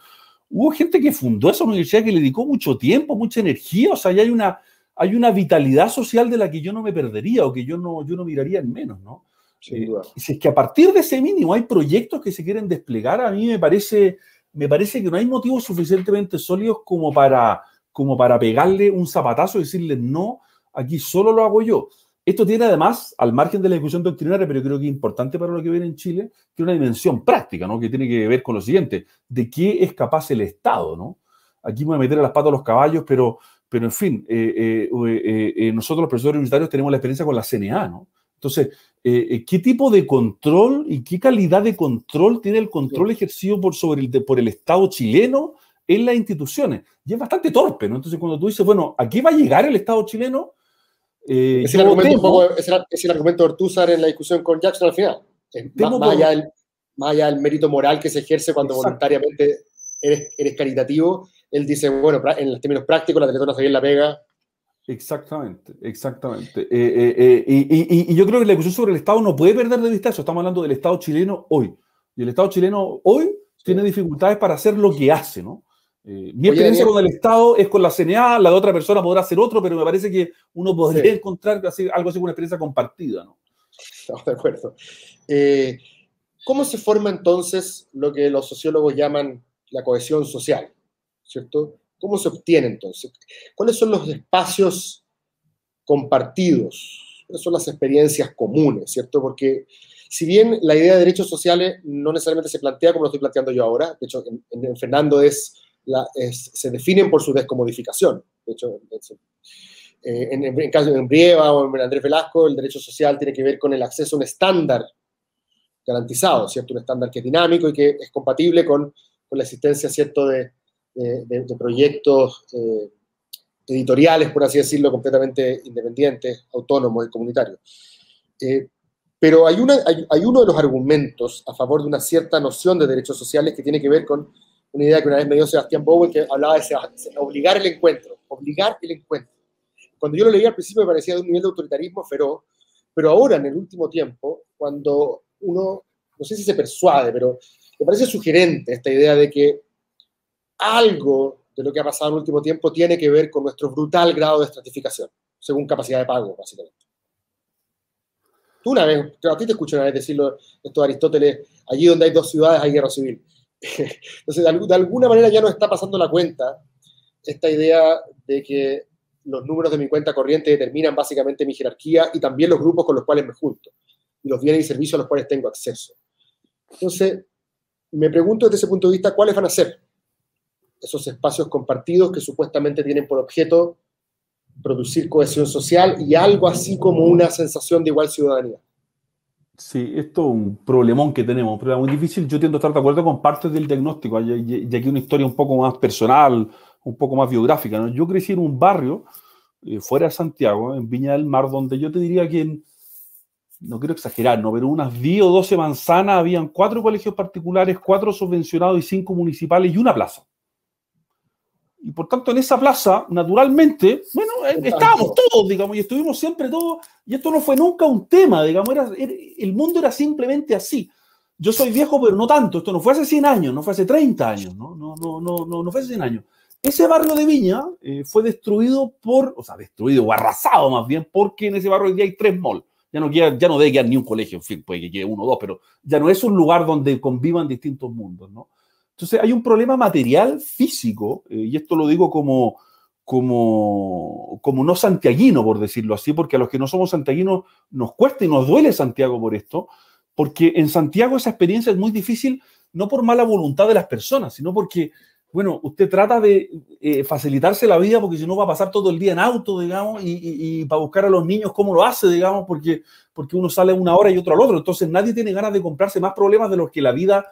hubo gente que fundó esa universidad que le dedicó mucho tiempo, mucha energía, o sea, ya hay una, hay una vitalidad social de la que yo no me perdería o que yo no, yo no miraría en menos, ¿no? Eh, si es que a partir de ese mínimo hay proyectos que se quieren desplegar, a mí me parece, me parece que no hay motivos suficientemente sólidos como para, como para pegarle un zapatazo y decirle no, aquí solo lo hago yo. Esto tiene además, al margen de la discusión doctrinaria, pero creo que es importante para lo que viene en Chile, que una dimensión práctica, ¿no? Que tiene que ver con lo siguiente, de qué es capaz el Estado, ¿no? Aquí me voy a meter a las patas a los caballos, pero, pero en fin, eh, eh, eh, nosotros los profesores universitarios tenemos la experiencia con la CNA, ¿no? Entonces, ¿qué tipo de control y qué calidad de control tiene el control ejercido por, sobre el, por el Estado chileno en las instituciones? Y es bastante torpe, ¿no? Entonces, cuando tú dices, bueno, ¿a qué va a llegar el Estado chileno? Eh, es, el argumento, de Ortúzar en la discusión con Jackson al final. Más, allá del, mérito moral que se ejerce cuando voluntariamente eres, eres, caritativo, él dice, bueno, en los términos prácticos, la teletona bien la pega. Exactamente, exactamente. Eh, eh, y, y, yo creo que la discusión sobre el Estado no puede perder de vista eso. Estamos hablando del Estado chileno hoy. Y el Estado chileno hoy tiene dificultades para hacer lo que hace, ¿no? Eh, mi experiencia con el Estado es con la CNA, la de otra persona podrá hacer otro, pero me parece que uno podría encontrar algo así como una experiencia compartida. ¿no? Estamos de acuerdo. Eh, ¿Cómo se forma entonces lo que los sociólogos llaman la cohesión social? ¿Cierto? ¿Cómo se obtiene entonces? ¿Cuáles son los espacios compartidos? ¿Cuáles son las experiencias comunes? ¿Cierto? Porque si bien la idea de derechos sociales no necesariamente se plantea como lo estoy planteando yo ahora, de hecho, en Fernando es se definen por su descomodificación. De hecho, eh, en, caso de Brieva o en Andrés Velasco, el derecho social tiene que ver con el acceso a un estándar garantizado, ¿cierto? Un estándar que es dinámico y que es compatible con, con la existencia, ¿cierto?, de, de, proyectos eh, editoriales, por así decirlo, completamente independientes, autónomos y comunitarios. Eh, pero hay, una, hay, uno de los argumentos a favor de una cierta noción de derechos sociales que tiene que ver con una idea que una vez me dio Sebastián Bowen que hablaba de obligar el encuentro, obligar el encuentro. Cuando yo lo leí al principio me parecía de un nivel de autoritarismo feroz, pero ahora, en el último tiempo, cuando uno, no sé si se persuade, pero me parece sugerente esta idea de que algo de lo que ha pasado en el último tiempo tiene que ver con nuestro brutal grado de estratificación, según capacidad de pago, básicamente. Tú una vez, a ti te escucho una vez decirlo esto de Aristóteles, allí donde hay dos ciudades hay guerra civil. Entonces, de, alguna manera ya no está pasando la cuenta esta idea de que los números de mi cuenta corriente determinan básicamente mi jerarquía y también los grupos con los cuales me junto y los bienes y servicios a los cuales tengo acceso. Entonces, me pregunto desde ese punto de vista, ¿cuáles van a ser esos espacios compartidos que supuestamente tienen por objeto producir cohesión social y algo así como una sensación de igual ciudadanía? Sí, esto es un problemón que tenemos, un problema muy difícil. Yo tiendo a estar de acuerdo con partes del diagnóstico, y aquí una historia un poco más personal, un poco más biográfica. Yo crecí en un barrio eh, fuera de Santiago, en Viña del Mar, donde yo te diría que, no quiero exagerar, ¿no? pero unas 10 o 12 manzanas habían cuatro colegios particulares, cuatro subvencionados y cinco municipales y una plaza. Y por tanto, en esa plaza, naturalmente, bueno, eh, estábamos todos, digamos, y estuvimos siempre todos, y esto no fue nunca un tema, digamos, era, el mundo era simplemente así. Yo soy viejo, pero no tanto, esto no fue hace 100 años, no fue hace 30 años, no, no, no, no, no, no fue hace 100 años. Ese barrio de Viña eh, fue destruido por, o sea, destruido o arrasado más bien, porque en ese barrio hoy día hay tres malls. ya no, queda, ya no debe quedar ni un colegio, en fin, puede que quede uno o dos, pero ya no es un lugar donde convivan distintos mundos, ¿no? Entonces hay un problema material, físico, eh, y esto lo digo como, como, como no santiaguino, por decirlo así, porque a los que no somos santiaguinos nos cuesta y nos duele Santiago por esto, porque en Santiago esa experiencia es muy difícil, no por mala voluntad de las personas, sino porque bueno, usted trata de eh, facilitarse la vida porque si no va a pasar todo el día en auto, digamos, y, para buscar a los niños cómo lo hace, digamos, porque, porque uno sale una hora y otro al otro. Entonces nadie tiene ganas de comprarse más problemas de los que la vida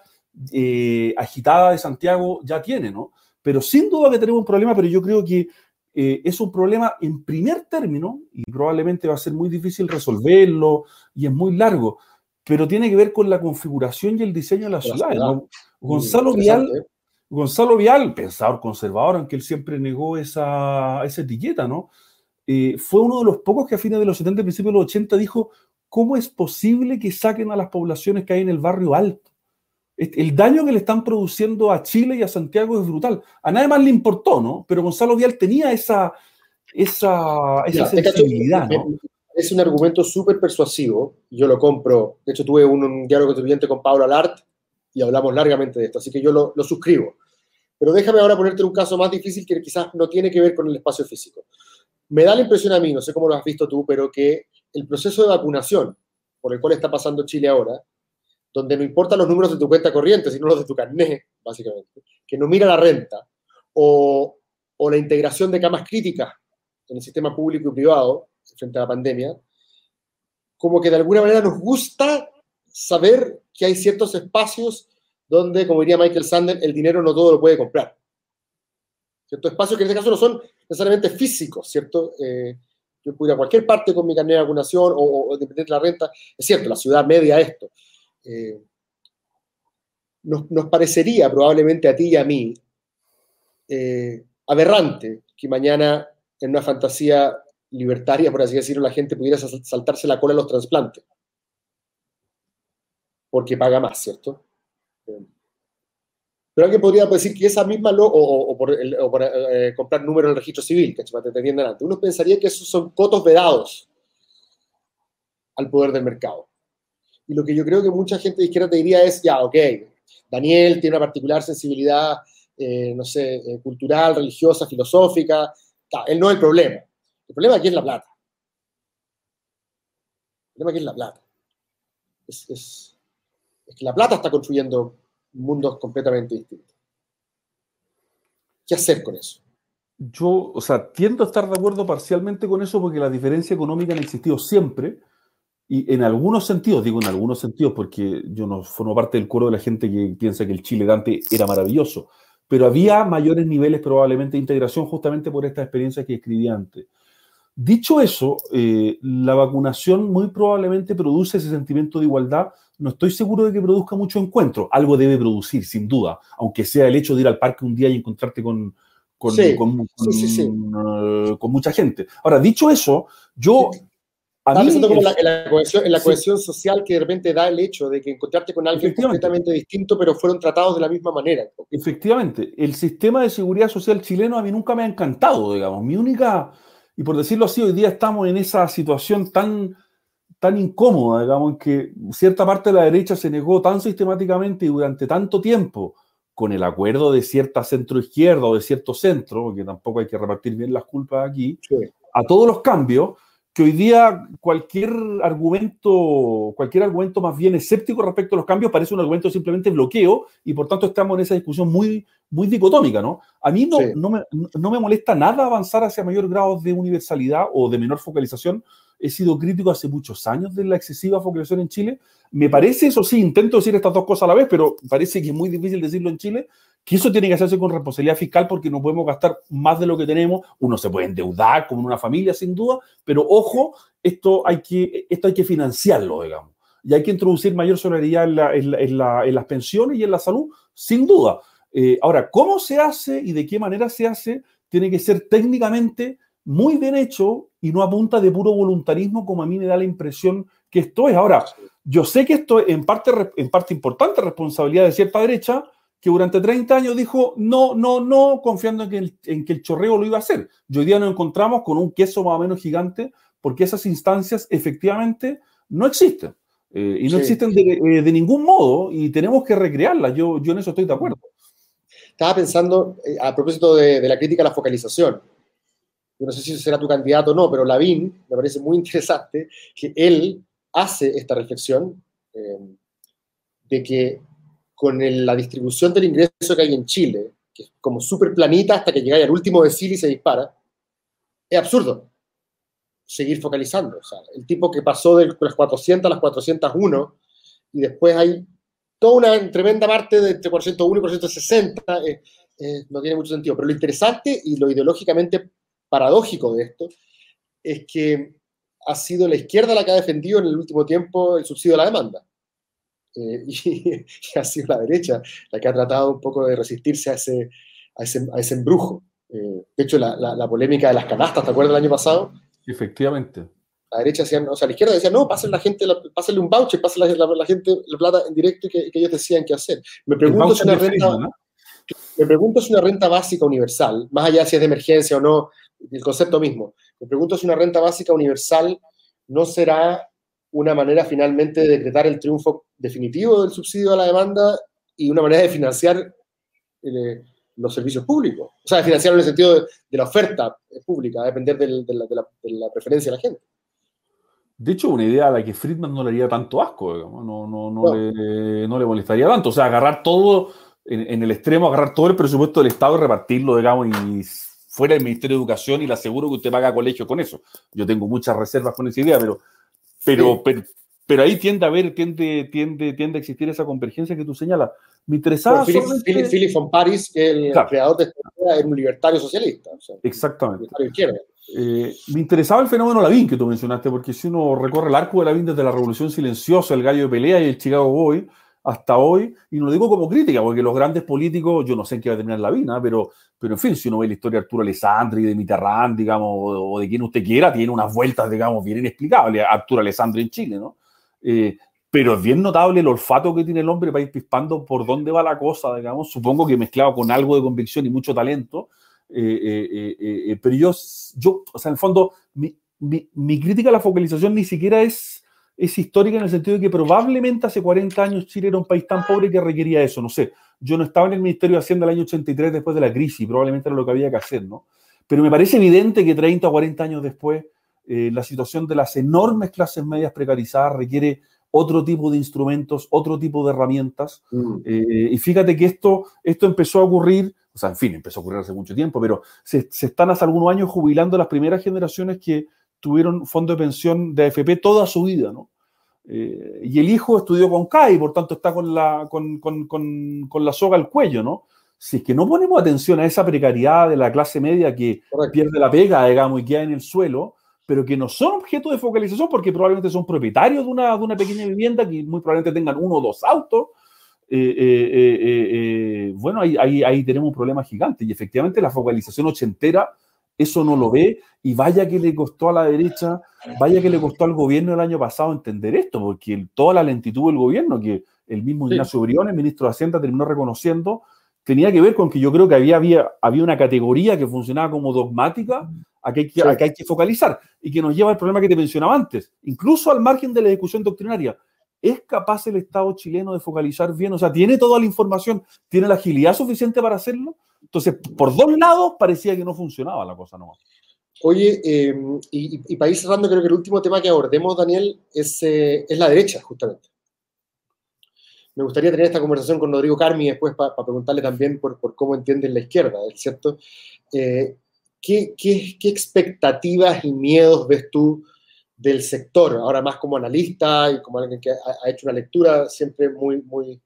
eh, agitada de Santiago ya tiene, ¿no? Pero sin duda que tenemos un problema, pero yo creo que eh, es un problema en primer término y probablemente va a ser muy difícil resolverlo y es muy largo, pero tiene que ver con la configuración y el diseño de la, ciudad. ¿no? Gonzalo Vial Gonzalo Vial, pensador conservador, aunque él siempre negó esa, etiqueta, ¿no? Eh, fue uno de los pocos que a fines de los 70 y principios de los 80 dijo, ¿cómo es posible que saquen a las poblaciones que hay en el barrio alto? El daño que le están produciendo a Chile y a Santiago es brutal. A nadie más le importó, ¿no? Pero Gonzalo Vial tenía esa, esa, sensibilidad, ¿no? Es un argumento súper persuasivo, yo lo compro. De hecho, tuve un, un diálogo contribuyente con Pablo Alart y hablamos largamente de esto, así que yo lo, lo suscribo. Pero déjame ahora ponerte un caso más difícil que quizás no tiene que ver con el espacio físico. Me da la impresión a mí, no sé cómo lo has visto tú, pero que el proceso de vacunación por el cual está pasando Chile ahora, donde no importan los números de tu cuenta corriente, sino los de tu carnet, básicamente, que no mira la renta, o, o la integración de camas críticas en el sistema público y privado frente a la pandemia, como que de alguna manera nos gusta saber que hay ciertos espacios donde, como diría Michael Sander, el dinero no todo lo puede comprar. Ciertos espacios que en este caso no son necesariamente físicos, ¿cierto? Eh, yo puedo ir a cualquier parte con mi carnet de vacunación o, o de la renta. Es cierto, la ciudad media esto. Eh, nos, nos, parecería probablemente a ti y a mí eh, aberrante que mañana en una fantasía libertaria, por así decirlo, la gente pudiera saltarse la cola a los trasplantes. Porque paga más, ¿cierto? Pero alguien podría decir que esa misma, lo, o, por, eh, comprar número en el registro civil, que te delante. Uno pensaría que esos son cotos vedados al poder del mercado. Lo que yo creo que mucha gente de izquierda te diría es, ya, ok, Daniel tiene una particular sensibilidad, eh, no sé, eh, cultural, religiosa, filosófica, él no es el problema. El problema aquí es la plata. El problema aquí es la plata. es que la plata está construyendo mundos completamente distintos. ¿Qué hacer con eso? Yo, o sea, tiendo a estar de acuerdo parcialmente con eso porque la diferencia económica ha existido siempre y en algunos sentidos, digo en algunos sentidos porque yo no formo parte del coro de la gente que piensa que el Chile Dante era maravilloso, pero había mayores niveles probablemente de integración justamente por esta experiencia que escribí antes. Dicho eso, eh, la vacunación muy probablemente produce ese sentimiento de igualdad. No estoy seguro de que produzca mucho encuentro. Algo debe producir, sin duda, aunque sea el hecho de ir al parque un día y encontrarte con, con, mucha gente. Ahora, dicho eso, yo... A mí, como en, la, cohesión, social que de repente da el hecho de que encontrarte con alguien completamente distinto, pero fueron tratados de la misma manera. Efectivamente, el sistema de seguridad social chileno a mí nunca me ha encantado, digamos. Mi única y por decirlo así, hoy día estamos en esa situación tan, tan incómoda, digamos, en que cierta parte de la derecha se negó tan sistemáticamente y durante tanto tiempo con el acuerdo de cierta centro izquierda o de cierto centro, porque tampoco hay que repartir bien las culpas aquí, a todos los cambios, que hoy día cualquier argumento, cualquier argumento más bien escéptico respecto a los cambios parece un argumento simplemente bloqueo y por tanto estamos en esa discusión muy, muy dicotómica, ¿no? A mí no, no, me, no me molesta nada avanzar hacia mayor grado de universalidad o de menor focalización. He sido crítico hace muchos años de la excesiva focalización en Chile. Me parece, eso sí, intento decir estas dos cosas a la vez, pero parece que es muy difícil decirlo en Chile, que eso tiene que hacerse con responsabilidad fiscal porque no podemos gastar más de lo que tenemos. Uno se puede endeudar como en una familia, sin duda, pero ojo, esto hay que, esto hay que financiarlo, digamos. Y hay que introducir mayor solidaridad en, las pensiones y en la salud, sin duda. Eh, ahora, ¿cómo se hace y de qué manera se hace? Tiene que ser técnicamente muy bien hecho y no apunta de puro voluntarismo como a mí me da la impresión que esto es. Ahora, yo sé que esto es en parte, en parte importante responsabilidad de cierta derecha, que durante 30 años dijo no, no, no, confiando en que, el, en que el chorreo lo iba a hacer. Y hoy día nos encontramos con un queso más o menos gigante, porque esas instancias efectivamente no existen. Eh, y no existen de, de, ningún modo y tenemos que recrearlas. Yo, yo en eso estoy de acuerdo. Estaba pensando, a propósito de, de, la crítica a la focalización, yo no sé si será tu candidato o no, pero Lavín me parece muy interesante que él hace esta reflexión de que con la distribución del ingreso que hay en Chile, que es como súper planita hasta que llega al último decil y se dispara, es absurdo seguir focalizando. O sea, el tipo que pasó de las 400 a las 401 y después hay toda una tremenda parte de entre 401 y 460, eh, eh, no tiene mucho sentido. Pero lo interesante y lo ideológicamente paradójico de esto es que ha sido la izquierda la que ha defendido en el último tiempo el subsidio a la demanda. Eh, y, ha sido la derecha la que ha tratado un poco de resistirse a ese, a ese, a ese embrujo. Eh, de hecho, la, la, polémica de las canastas, ¿te acuerdas del año pasado? Efectivamente. La derecha decía, o sea, la izquierda decía, no, pásenle, la gente, pásenle un voucher, pásenle la, la, gente la plata en directo y que, ellos decían qué hacer. Me pregunto, si una renta, me pregunto si una renta básica universal, más allá si es de emergencia o no, el concepto mismo, me pregunto si una renta básica universal no será una manera finalmente de decretar el triunfo definitivo del subsidio a la demanda y una manera de financiar eh, los servicios públicos. O sea, de financiar en el sentido de, la oferta pública, a depender de, la, de, la, preferencia de la gente. De hecho, una idea a la que Friedman no le haría tanto asco, no, no, no, Le, no, Le, molestaría tanto. O sea, agarrar todo en, el extremo, agarrar todo el presupuesto del Estado y repartirlo, digamos, y fuera del Ministerio de Educación y le aseguro que usted paga colegio con eso. Yo tengo muchas reservas con esa idea, pero, pero, pero, ahí tiende a haber, tiende, tiende, tiende a existir esa convergencia que tú señalas. Me interesaba. Philip, von Paris, el creador de esta idea, es un libertario socialista. Exactamente. Eh, me interesaba el fenómeno Lavín que tú mencionaste, porque si uno recorre el arco de Lavín desde la Revolución Silenciosa, el Gallo de Pelea y el Chicago Boy, hasta hoy, y no lo digo como crítica, porque los grandes políticos, yo no sé en qué va a terminar la vida, pero, pero en fin, si uno ve la historia de Arturo Alessandri, de Mitterrand, digamos, o, de quien usted quiera, tiene unas vueltas, digamos, bien inexplicables, Arturo Alessandri en Chile, ¿no? Eh, pero es bien notable el olfato que tiene el hombre para ir pispando por dónde va la cosa, digamos, supongo que mezclado con algo de convicción y mucho talento, eh, eh, pero yo, yo, o sea, en el fondo, mi, mi, mi crítica a la focalización ni siquiera es es histórica en el sentido de que probablemente hace 40 años Chile era un país tan pobre que requería eso. No sé, yo no estaba en el Ministerio de Hacienda el año 83 después de la crisis, probablemente era lo que había que hacer, ¿no? Pero me parece evidente que 30 o 40 años después, eh, la situación de las enormes clases medias precarizadas requiere otro tipo de instrumentos, otro tipo de herramientas. Mm. Eh, y fíjate que esto, esto empezó a ocurrir, o sea, en fin, empezó a ocurrir hace mucho tiempo, pero se, se están hace algunos años jubilando las primeras generaciones que tuvieron fondo de pensión de AFP toda su vida, ¿no? Eh, y el hijo estudió con CAI, por tanto está con la, con, con, con, con, la soga al cuello, ¿no? Si es que no ponemos atención a esa precariedad de la clase media que pierde la pega, digamos, y queda en el suelo, pero que no son objeto de focalización porque probablemente son propietarios de una, de una pequeña vivienda que muy probablemente tengan uno o dos autos, eh, eh, bueno, ahí, ahí, ahí tenemos un problema gigante. Y efectivamente la focalización ochentera eso no lo ve y vaya que le costó a la derecha, vaya que le costó al gobierno el año pasado entender esto, porque toda la lentitud del gobierno, que el mismo Ignacio Briones, ministro de Hacienda, terminó reconociendo, tenía que ver con que yo creo que había, había, había una categoría que funcionaba como dogmática a que, hay que, a que hay que focalizar y que nos lleva al problema que te mencionaba antes, incluso al margen de la discusión doctrinaria. ¿Es capaz el Estado chileno de focalizar bien? O sea, ¿tiene toda la información? ¿Tiene la agilidad suficiente para hacerlo? Entonces, por dos lados parecía que no funcionaba la cosa nomás. Oye, em, y, y, para ir cerrando, creo que el último tema que abordemos, Daniel, es, eh, es la derecha, justamente. Me gustaría tener esta conversación con Rodrigo Carmi después para preguntarle también por, por, cómo entienden la izquierda, ¿cierto? Eh, ¿qué, qué, qué, expectativas y miedos ves tú del sector? Ahora más como analista y como alguien que ha, hecho una lectura siempre muy, muy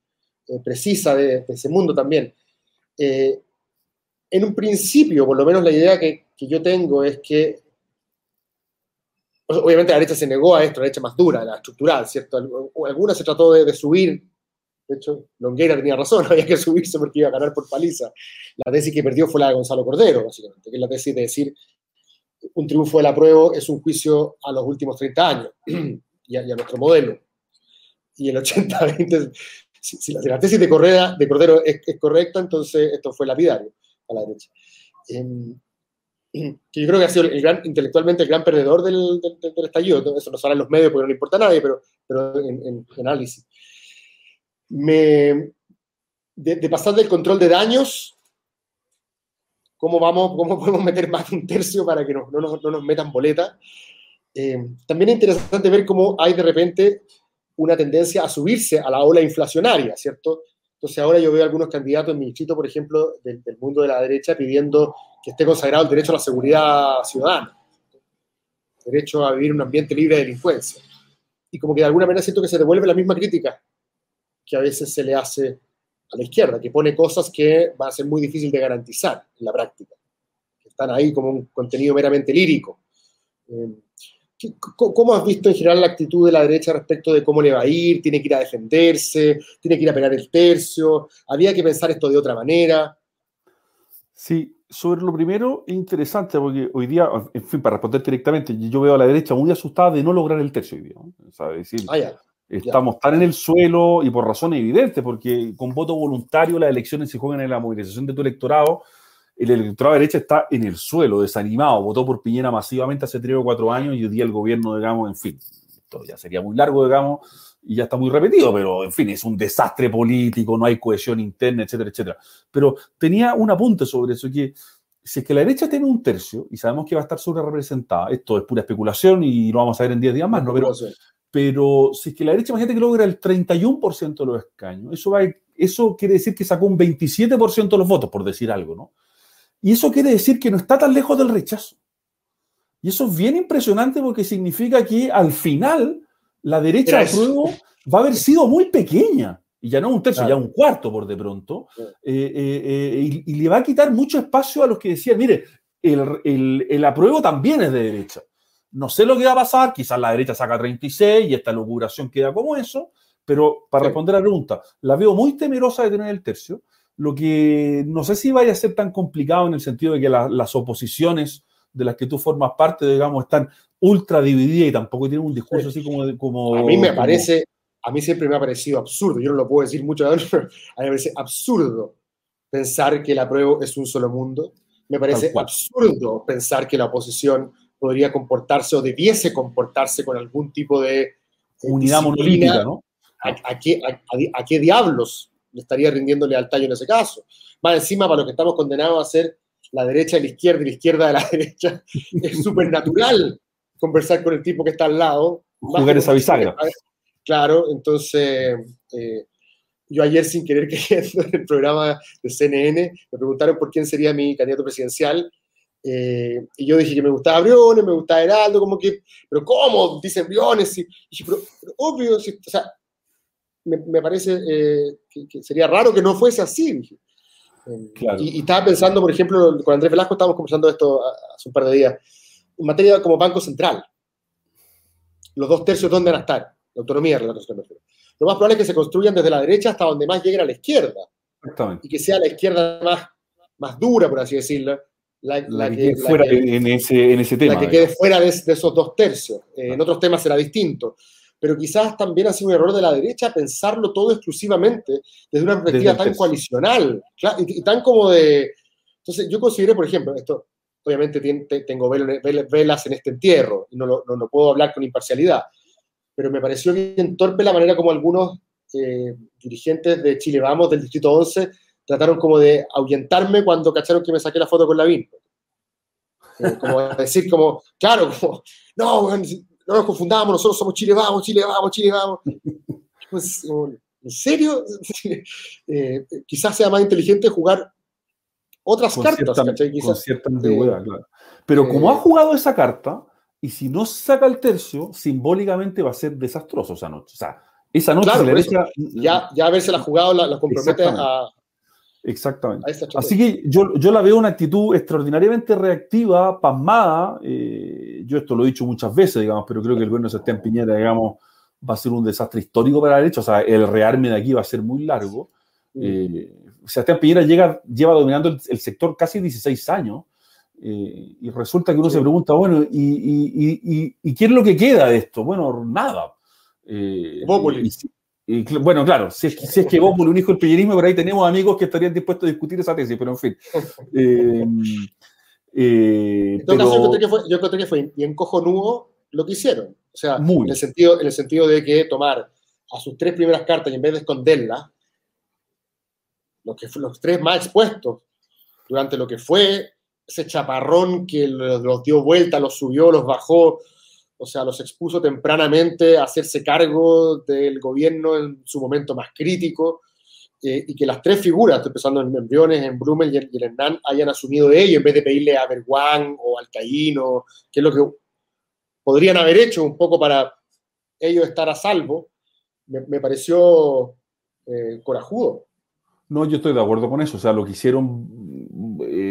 eh, precisa de, de, ese mundo también en un principio, por lo menos la idea que, que yo tengo es que, obviamente la derecha se negó a esto, la derecha más dura, la estructural, ¿cierto? Alguna se trató de, subir, de hecho, Longueira tenía razón, había que subirse porque iba a ganar por paliza. La tesis que perdió fue la de Gonzalo Cordero, básicamente, que es la tesis de decir, un triunfo de la prueba es un juicio a los últimos 30 años y a, nuestro modelo. Y el 80-20, si, la, tesis de, Correa, de Cordero es, correcta, entonces esto fue lapidario a la derecha. Em, yo creo que ha sido el gran, intelectualmente el gran perdedor del, del, estallido. Eso no sale en los medios porque no le importa a nadie, pero, pero en, análisis. Me, de, pasar del control de daños, ¿cómo, vamos, cómo podemos meter más de un tercio para que no, no, nos, no nos, metan boleta? Eh, también es interesante ver cómo hay de repente una tendencia a subirse a la ola inflacionaria, ¿cierto? Entonces ahora yo veo algunos candidatos en mi distrito, por ejemplo, del, mundo de la derecha, pidiendo que esté consagrado el derecho a la seguridad ciudadana, derecho a vivir en un ambiente libre de delincuencia. Y como que de alguna manera siento que se devuelve la misma crítica que a veces se le hace a la izquierda, que pone cosas que va a ser muy difícil de garantizar en la práctica, que están ahí como un contenido meramente lírico. Eh, ¿Cómo has visto en general la actitud de la derecha respecto de cómo le va a ir? ¿Tiene que ir a defenderse? ¿Tiene que ir a pegar el tercio? ¿Había que pensar esto de otra manera? Sí, sobre lo primero, interesante, porque hoy día, en fin, para responder directamente, yo veo a la derecha muy asustada de no lograr el tercio hoy día. ¿no? decir, ah, estamos tan en el suelo y por razones evidentes, porque con voto voluntario las elecciones se juegan en la movilización de tu electorado el electorado de derecha está en el suelo, desanimado, votó por Piñera masivamente hace tres o cuatro años y hoy día el gobierno, digamos, en fin, esto ya sería muy largo, digamos, y ya está muy repetido, pero en fin, es un desastre político, no hay cohesión interna, etcétera, etcétera. Pero tenía un apunte sobre eso, que si es que la derecha tiene un tercio y sabemos que va a estar sobre representada, esto es pura especulación y lo vamos a ver en 10 días más, ¿no? Pero, pero si es que la derecha, imagínate que logra el 31% de los escaños, eso, va, eso quiere decir que sacó un 27% de los votos, por decir algo, ¿no? Y eso quiere decir que no está tan lejos del rechazo. Y eso es bien impresionante porque significa que al final la derecha de prueba va a haber sido muy pequeña. Y ya no un tercio, ya un cuarto por de pronto. Eh, eh, eh, y, le va a quitar mucho espacio a los que decían, mire, el, el, apruebo también es de derecha. No sé lo que va a pasar, quizás la derecha saca 36 y esta locuración queda como eso, pero para responder a la pregunta, la veo muy temerosa de tener el tercio lo que no sé si vaya a ser tan complicado en el sentido de que las oposiciones de las que tú formas parte, digamos, están ultra divididas y tampoco tienen un discurso así como... como a mí me parece, a mí siempre me ha parecido absurdo, yo no lo puedo decir mucho, pero a mí me parece absurdo pensar que la prueba es un solo mundo. Me parece absurdo pensar que la oposición podría comportarse o debiese comportarse con algún tipo de... Unidad monolítica, ¿no? ¿A, qué, a, qué, diablos le estaría rindiendo lealtad yo en ese caso. Más encima, para los que estamos condenados a ser la derecha de la izquierda y la izquierda de la derecha, es súper natural conversar con el tipo que está al lado. Jugar esa bisagra. Claro, entonces, eh, yo ayer sin querer queriendo en el programa de CNN, me preguntaron por quién sería mi candidato presidencial. Eh, y yo dije que me gustaba Briones, me gustaba Heraldo, como que, pero ¿cómo? Dicen Briones. Y, pero, obvio, o sea, me, parece eh, que, sería raro que no fuese así. Y, estaba pensando, por ejemplo, con Andrés Velasco estábamos conversando esto hace un par de días, en materia como Banco Central. Los dos tercios, ¿dónde van a estar? La autonomía Lo más probable es que se construyan desde la derecha hasta donde más llegue a la izquierda. Y que sea la izquierda más, más dura, por así decirlo, la, que, quede fuera en, ese, en ese tema. La que quede fuera de, esos dos tercios. Eh, en otros temas será distinto pero quizás también ha sido un error de la derecha pensarlo todo exclusivamente desde una perspectiva tan coalicional y, tan como de... Entonces, yo consideré, por ejemplo, esto, obviamente tengo velas en este entierro y no lo, no, puedo hablar con imparcialidad, pero me pareció bien torpe la manera como algunos eh, dirigentes de Chile Vamos, del Distrito 11, trataron como de ahuyentarme cuando cacharon que me saqué la foto con la VIN. Eh, como decir, como, claro, como, no, no nos confundamos, nosotros somos Chile vamos, Chile vamos, Chile vamos. Pues, ¿En serio? Eh, quizás sea más inteligente jugar otras cartas, Con cierta ambigüedad, claro. Pero como ha eh, jugado esa carta, y si no saca el tercio, simbólicamente va a ser desastroso esa noche. O sea, esa noche ya, ya haberse la jugado la, la compromete a, Exactamente. Así que yo, yo, la veo una actitud extraordinariamente reactiva, pasmada. Eh, yo esto lo he dicho muchas veces, digamos, pero creo que el gobierno de Sebastián Piñera, digamos, va a ser un desastre histórico para la derecha. O sea, el rearme de aquí va a ser muy largo. Eh, Sebastián Piñera llega, lleva dominando el, sector casi 16 años. Eh, y resulta que uno se pregunta, bueno, ¿y, y, y, y, qué es lo que queda de esto? Bueno, nada. Eh, y, bueno, claro, si es, si es que vos un hijo del piñerismo, por ahí tenemos amigos que estarían dispuestos a discutir esa tesis, pero en fin. Eh, Eh, en todo caso, yo creo, que fue, que fue bien cojonudo lo que hicieron. O sea, en, el sentido, en el sentido de que tomar a sus tres primeras cartas y en vez de esconderlas, los, que, los tres más expuestos durante lo que fue ese chaparrón que los, dio vuelta, los subió, los bajó, o sea, los expuso tempranamente a hacerse cargo del gobierno en su momento más crítico, eh, y que las tres figuras, empezando en Embriones, en Brummel y en, Hernán, hayan asumido ello en vez de pedirle a Berguán o al Caíno, que es lo que podrían haber hecho un poco para ellos estar a salvo, me, pareció eh, corajudo. No, yo estoy de acuerdo con eso. O sea, lo que hicieron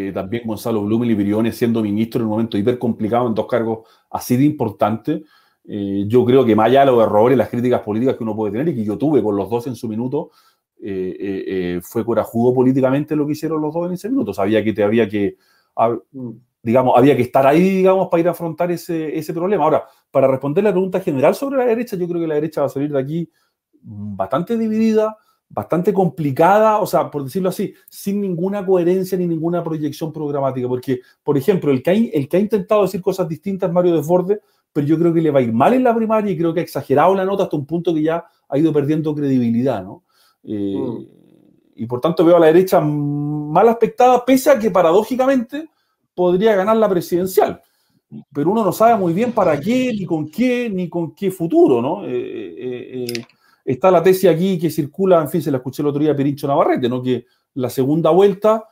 eh, también Gonzalo Blumel y Briones siendo ministro en un momento hiper complicado en dos cargos así de importantes. Eh, yo creo que más allá de los errores, las críticas políticas que uno puede tener y que yo tuve con los dos en su minuto, fue corajudo políticamente lo que hicieron los dos en ese minuto. Sabía que te había que, digamos, había que estar ahí, digamos, para ir a afrontar ese, ese problema. Ahora, para responder la pregunta general sobre la derecha, yo creo que la derecha va a salir de aquí bastante dividida, bastante complicada, o sea, por decirlo así, sin ninguna coherencia ni ninguna proyección programática. Porque, por ejemplo, el que ha, el que ha intentado decir cosas distintas, Mario Desbordes, pero yo creo que le va a ir mal en la primaria y creo que ha exagerado la nota hasta un punto que ya ha ido perdiendo credibilidad, ¿no? Eh, mm. Y por tanto veo a la derecha mal aspectada, pese a que paradójicamente podría ganar la presidencial. Pero uno no sabe muy bien para qué, ni con qué, ni con qué futuro, ¿no? Eh, eh, está la tesis aquí que circula, en fin, se la escuché el otro día a Pirincho Navarrete, ¿no? Que la segunda vuelta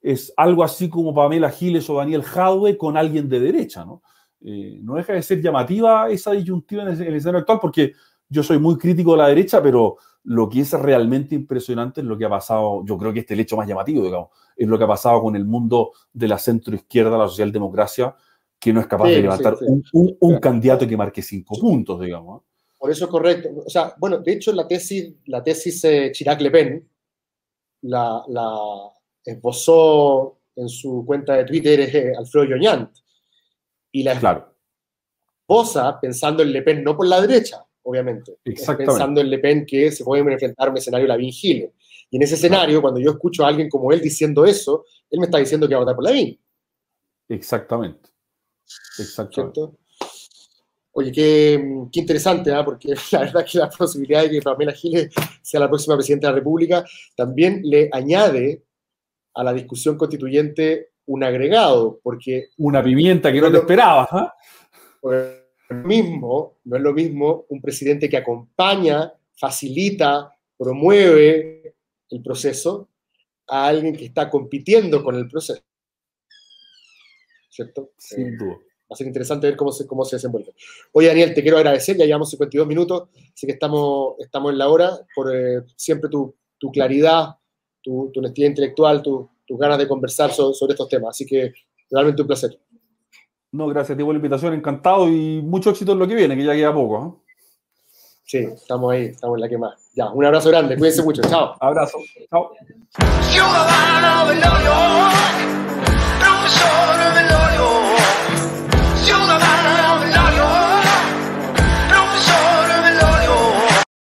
es algo así como Pamela Giles o Daniel Jadwe con alguien de derecha, ¿no? Eh, no deja de ser llamativa esa disyuntiva en el, escenario actual, porque yo soy muy crítico de la derecha, pero lo que es realmente impresionante es lo que ha pasado, yo creo que este es el hecho más llamativo, digamos, es lo que ha pasado con el mundo de la centroizquierda, la socialdemocracia, que no es capaz de levantar Un, candidato que marque cinco puntos, digamos. Por eso es correcto. O sea, bueno, de hecho la tesis, la tesis eh, Chirac-Le Pen la, esbozó en su cuenta de Twitter eh, Alfredo Yoñant. Y la claro. esposa pensando en Le Pen, no por la derecha, obviamente. Pensando en Le Pen que se puede enfrentar a un escenario Lavín Gile. Y en ese escenario, cuando yo escucho a alguien como él diciendo eso, él me está diciendo que va a votar por Lavín. Exactamente. Exactamente. Oye, qué, interesante, ¿ah? porque la verdad que la posibilidad de que Pamela Giles sea la próxima presidenta de la República también le añade a la discusión constituyente un agregado, porque... Una pimienta que no, te esperabas, ¿ah? mismo, no es lo mismo un presidente que acompaña, facilita, promueve el proceso a alguien que está compitiendo con el proceso. ¿Cierto? Sin duda. A ser interesante ver cómo se, cómo se desenvuelve. Oye, Daniel, te quiero agradecer, ya llevamos 52 minutos, así que estamos, estamos en la hora, por eh, siempre tu, tu, claridad, tu, tu honestidad intelectual, tus ganas de conversar sobre estos temas. Así que realmente un placer. No, gracias a ti por la invitación, encantado y mucho éxito en lo que viene, que ya queda poco. ¿eh? Sí, estamos ahí, estamos en la que más. Ya, un abrazo grande, cuídense mucho, chao. Abrazo, chao.